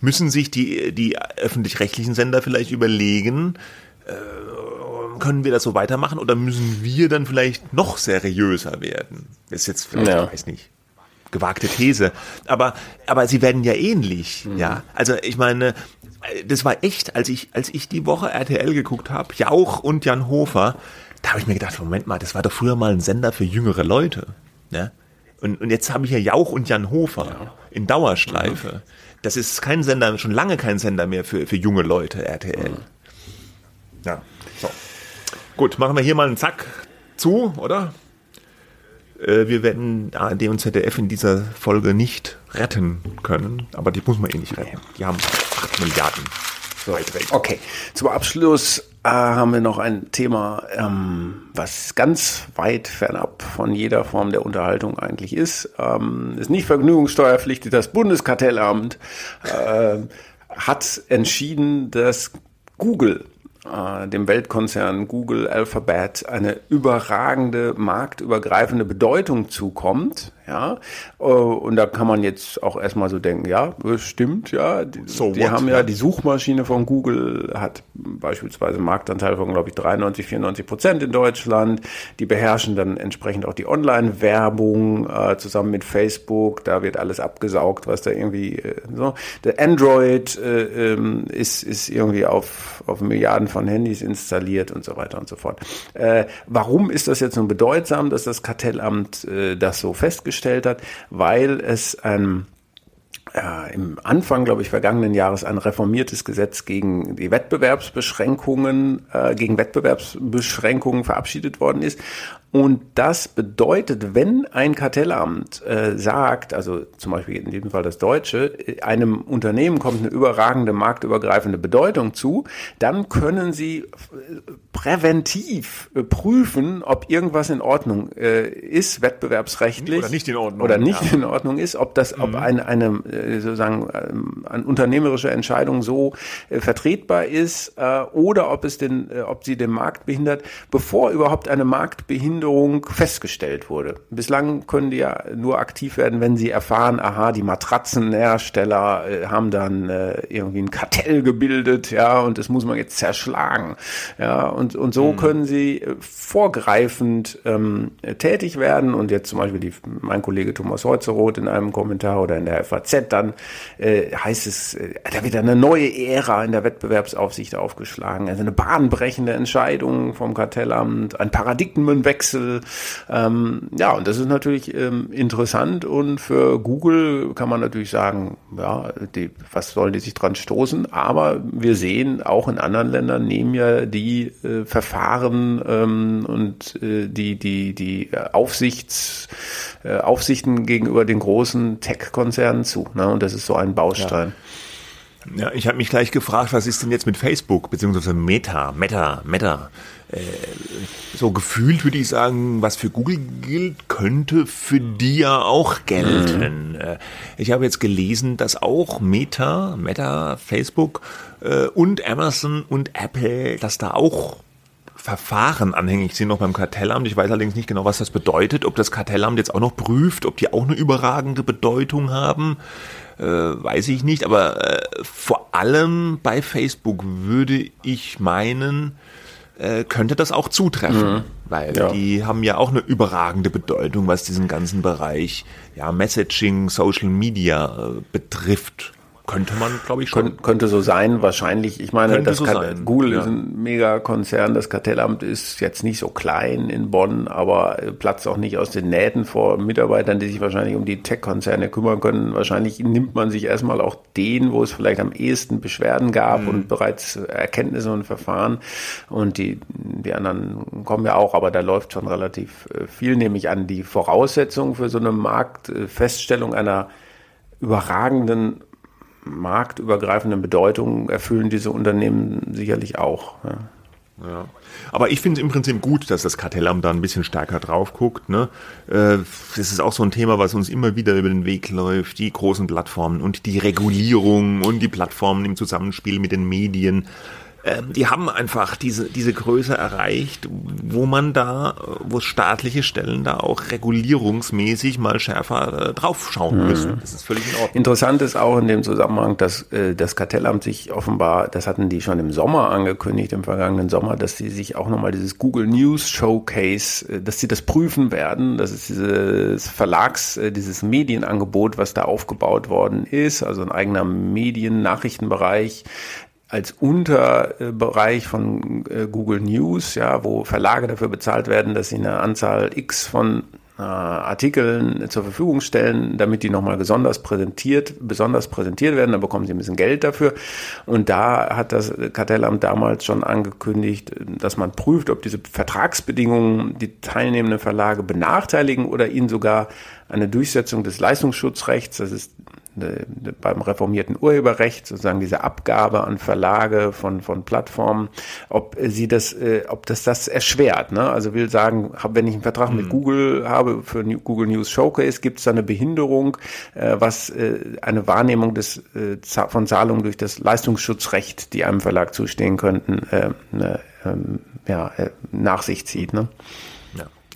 müssen sich die, die öffentlich-rechtlichen Sender vielleicht überlegen, äh, können wir das so weitermachen oder müssen wir dann vielleicht noch seriöser werden? Das ist jetzt vielleicht, ja. weiß nicht, gewagte These. Aber, aber sie werden ja ähnlich, mhm. ja. Also ich meine, das war echt, als ich, als ich die Woche RTL geguckt habe, Jauch und Jan Hofer, da habe ich mir gedacht, Moment mal, das war doch früher mal ein Sender für jüngere Leute. Ja? Und, und jetzt habe ich ja Jauch und Jan Hofer ja. in Dauerschleife. Mhm. Das ist kein Sender, schon lange kein Sender mehr für, für junge Leute, RTL. Mhm. Ja, so. Gut, machen wir hier mal einen Zack zu, oder? Äh, wir werden ARD und ZDF in dieser Folge nicht retten können, aber die muss man eh nicht retten. Die haben 8 Milliarden Beiträge. Okay, zum Abschluss äh, haben wir noch ein Thema, ähm, was ganz weit fernab von jeder Form der Unterhaltung eigentlich ist. Ähm, ist nicht vergnügungssteuerpflichtig. Das Bundeskartellamt äh, hat entschieden, dass Google äh, dem Weltkonzern Google Alphabet eine überragende marktübergreifende Bedeutung zukommt ja, äh, und da kann man jetzt auch erstmal so denken, ja, stimmt, ja. Die, so die haben ja, die Suchmaschine von Google hat beispielsweise Marktanteil von, glaube ich, 93, 94 Prozent in Deutschland. Die beherrschen dann entsprechend auch die Online-Werbung äh, zusammen mit Facebook. Da wird alles abgesaugt, was da irgendwie äh, so. Der Android äh, ähm, ist, ist irgendwie auf, auf Milliarden von Handys installiert und so weiter und so fort. Äh, warum ist das jetzt so bedeutsam, dass das Kartellamt äh, das so festgestellt gestellt hat, weil es ein äh, im Anfang, glaube ich, vergangenen Jahres ein reformiertes Gesetz gegen die Wettbewerbsbeschränkungen, äh, gegen Wettbewerbsbeschränkungen verabschiedet worden ist. Und das bedeutet, wenn ein Kartellamt äh, sagt, also zum Beispiel in diesem Fall das Deutsche, einem Unternehmen kommt eine überragende marktübergreifende Bedeutung zu, dann können sie äh, präventiv äh, prüfen, ob irgendwas in Ordnung äh, ist, wettbewerbsrechtlich. Oder nicht in Ordnung. Oder nicht ja. in Ordnung ist, ob das, mhm. ob eine, eine äh, sozusagen ähm, eine unternehmerische Entscheidung so äh, vertretbar ist äh, oder ob es den, äh, ob sie den Markt behindert, bevor überhaupt eine Marktbehinderung Behinderung festgestellt wurde. Bislang können die ja nur aktiv werden, wenn sie erfahren, aha, die Matratzenhersteller äh, haben dann äh, irgendwie ein Kartell gebildet, ja, und das muss man jetzt zerschlagen. Ja, und, und so mhm. können sie äh, vorgreifend ähm, tätig werden und jetzt zum Beispiel die, mein Kollege Thomas Holzeroth in einem Kommentar oder in der FAZ dann äh, heißt es, äh, da wird eine neue Ära in der Wettbewerbsaufsicht aufgeschlagen, also eine bahnbrechende Entscheidung vom Kartellamt, ein Paradigmenwechsel Wechsel. Ähm, ja, und das ist natürlich ähm, interessant und für Google kann man natürlich sagen, ja, die, was sollen die sich dran stoßen? Aber wir sehen, auch in anderen Ländern nehmen ja die äh, Verfahren ähm, und äh, die, die, die Aufsichts, äh, Aufsichten gegenüber den großen Tech-Konzernen zu. Ne? Und das ist so ein Baustein. Ja. Ja, ich habe mich gleich gefragt, was ist denn jetzt mit Facebook, beziehungsweise Meta, Meta, Meta? Äh, so gefühlt würde ich sagen, was für Google gilt, könnte für die ja auch gelten. Mhm. Äh, ich habe jetzt gelesen, dass auch Meta, Meta, Facebook äh, und Amazon und Apple, dass da auch Verfahren anhängig sind noch beim Kartellamt. Ich weiß allerdings nicht genau, was das bedeutet, ob das Kartellamt jetzt auch noch prüft, ob die auch eine überragende Bedeutung haben äh, weiß ich nicht, aber äh, vor allem bei Facebook würde ich meinen, äh, könnte das auch zutreffen, mhm. weil ja. die haben ja auch eine überragende Bedeutung, was diesen ganzen Bereich ja, Messaging, Social Media äh, betrifft. Könnte man, glaube ich, schon. Kön könnte so sein, wahrscheinlich. Ich meine, das so Google ja. ist ein Megakonzern. Das Kartellamt ist jetzt nicht so klein in Bonn, aber platzt auch nicht aus den Nähten vor Mitarbeitern, die sich wahrscheinlich um die Tech-Konzerne kümmern können. Wahrscheinlich nimmt man sich erstmal auch den, wo es vielleicht am ehesten Beschwerden gab mhm. und bereits Erkenntnisse und Verfahren. Und die, die anderen kommen ja auch, aber da läuft schon relativ äh, viel, nämlich an die Voraussetzungen für so eine Marktfeststellung einer überragenden marktübergreifenden Bedeutung erfüllen diese Unternehmen sicherlich auch. Ja. Ja. Aber ich finde es im Prinzip gut, dass das Kartellamt da ein bisschen stärker drauf guckt. Ne? Äh, das ist auch so ein Thema, was uns immer wieder über den Weg läuft. Die großen Plattformen und die Regulierung und die Plattformen im Zusammenspiel mit den Medien ähm, die haben einfach diese, diese Größe erreicht, wo man da, wo staatliche Stellen da auch regulierungsmäßig mal schärfer äh, draufschauen mhm. müssen. Das ist völlig in Ordnung. Interessant ist auch in dem Zusammenhang, dass äh, das Kartellamt sich offenbar, das hatten die schon im Sommer angekündigt, im vergangenen Sommer, dass sie sich auch nochmal dieses Google News Showcase, äh, dass sie das prüfen werden. Das ist dieses Verlags, äh, dieses Medienangebot, was da aufgebaut worden ist, also ein eigener Medien-Nachrichtenbereich, als Unterbereich von äh, Google News, ja, wo Verlage dafür bezahlt werden, dass sie eine Anzahl X von äh, Artikeln zur Verfügung stellen, damit die nochmal besonders präsentiert, besonders präsentiert werden. Da bekommen sie ein bisschen Geld dafür. Und da hat das Kartellamt damals schon angekündigt, dass man prüft, ob diese Vertragsbedingungen die teilnehmenden Verlage benachteiligen oder ihnen sogar eine Durchsetzung des Leistungsschutzrechts, das ist beim reformierten Urheberrecht, sozusagen diese Abgabe an Verlage von, von Plattformen, ob sie das, äh, ob das das erschwert. Ne? Also will sagen, wenn ich einen Vertrag mhm. mit Google habe für Google News Showcase, gibt es da eine Behinderung, äh, was äh, eine Wahrnehmung des, äh, von Zahlungen durch das Leistungsschutzrecht, die einem Verlag zustehen könnten, äh, ne, ähm, ja, äh, nach sich zieht. Ne?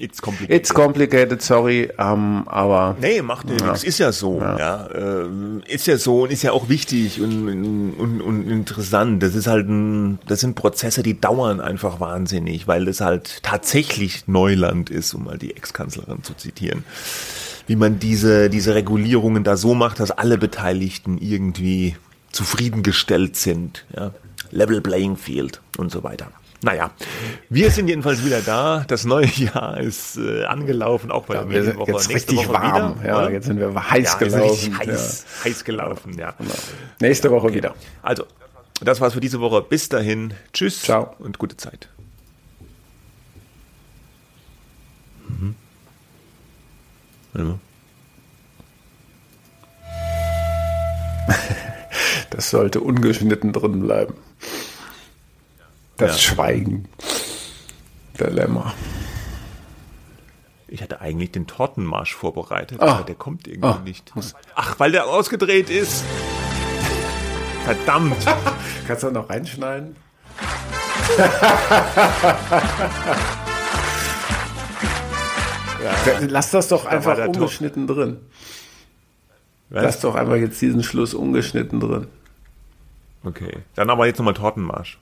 It's complicated. It's complicated, sorry, ähm, aber. Nee, macht ja. nichts. Ist ja so. Ja. ja äh, ist ja so und ist ja auch wichtig und, und, und interessant. Das ist halt ein, das sind Prozesse, die dauern einfach wahnsinnig, weil das halt tatsächlich Neuland ist, um mal die Ex-Kanzlerin zu zitieren. Wie man diese, diese Regulierungen da so macht, dass alle Beteiligten irgendwie zufriedengestellt sind. Ja? Level Playing Field und so weiter. Naja, wir sind jedenfalls wieder da. Das neue Jahr ist äh, angelaufen, auch bei Ja, der wir sind Medienwoche. jetzt Nächste richtig Woche warm. Wieder, ja, jetzt sind wir heiß ja, gelaufen. heiß, heiß gelaufen, ja. Ja. Genau. Nächste Woche wieder. Also, das war's für diese Woche. Bis dahin. Tschüss Ciao. und gute Zeit. Mhm. Ja. Das sollte ungeschnitten drin bleiben. Das Ja. Schweigen. Dilemma. Ich hatte eigentlich den Tortenmarsch vorbereitet, Ah. aber der kommt irgendwie Ah. nicht. Ach, weil der ausgedreht ist. Verdammt. Kannst du noch reinschneiden? Lass das doch einfach Tor- ungeschnitten drin. Was? Lass doch einfach jetzt diesen Schluss ungeschnitten drin. Okay, dann aber jetzt nochmal Tortenmarsch.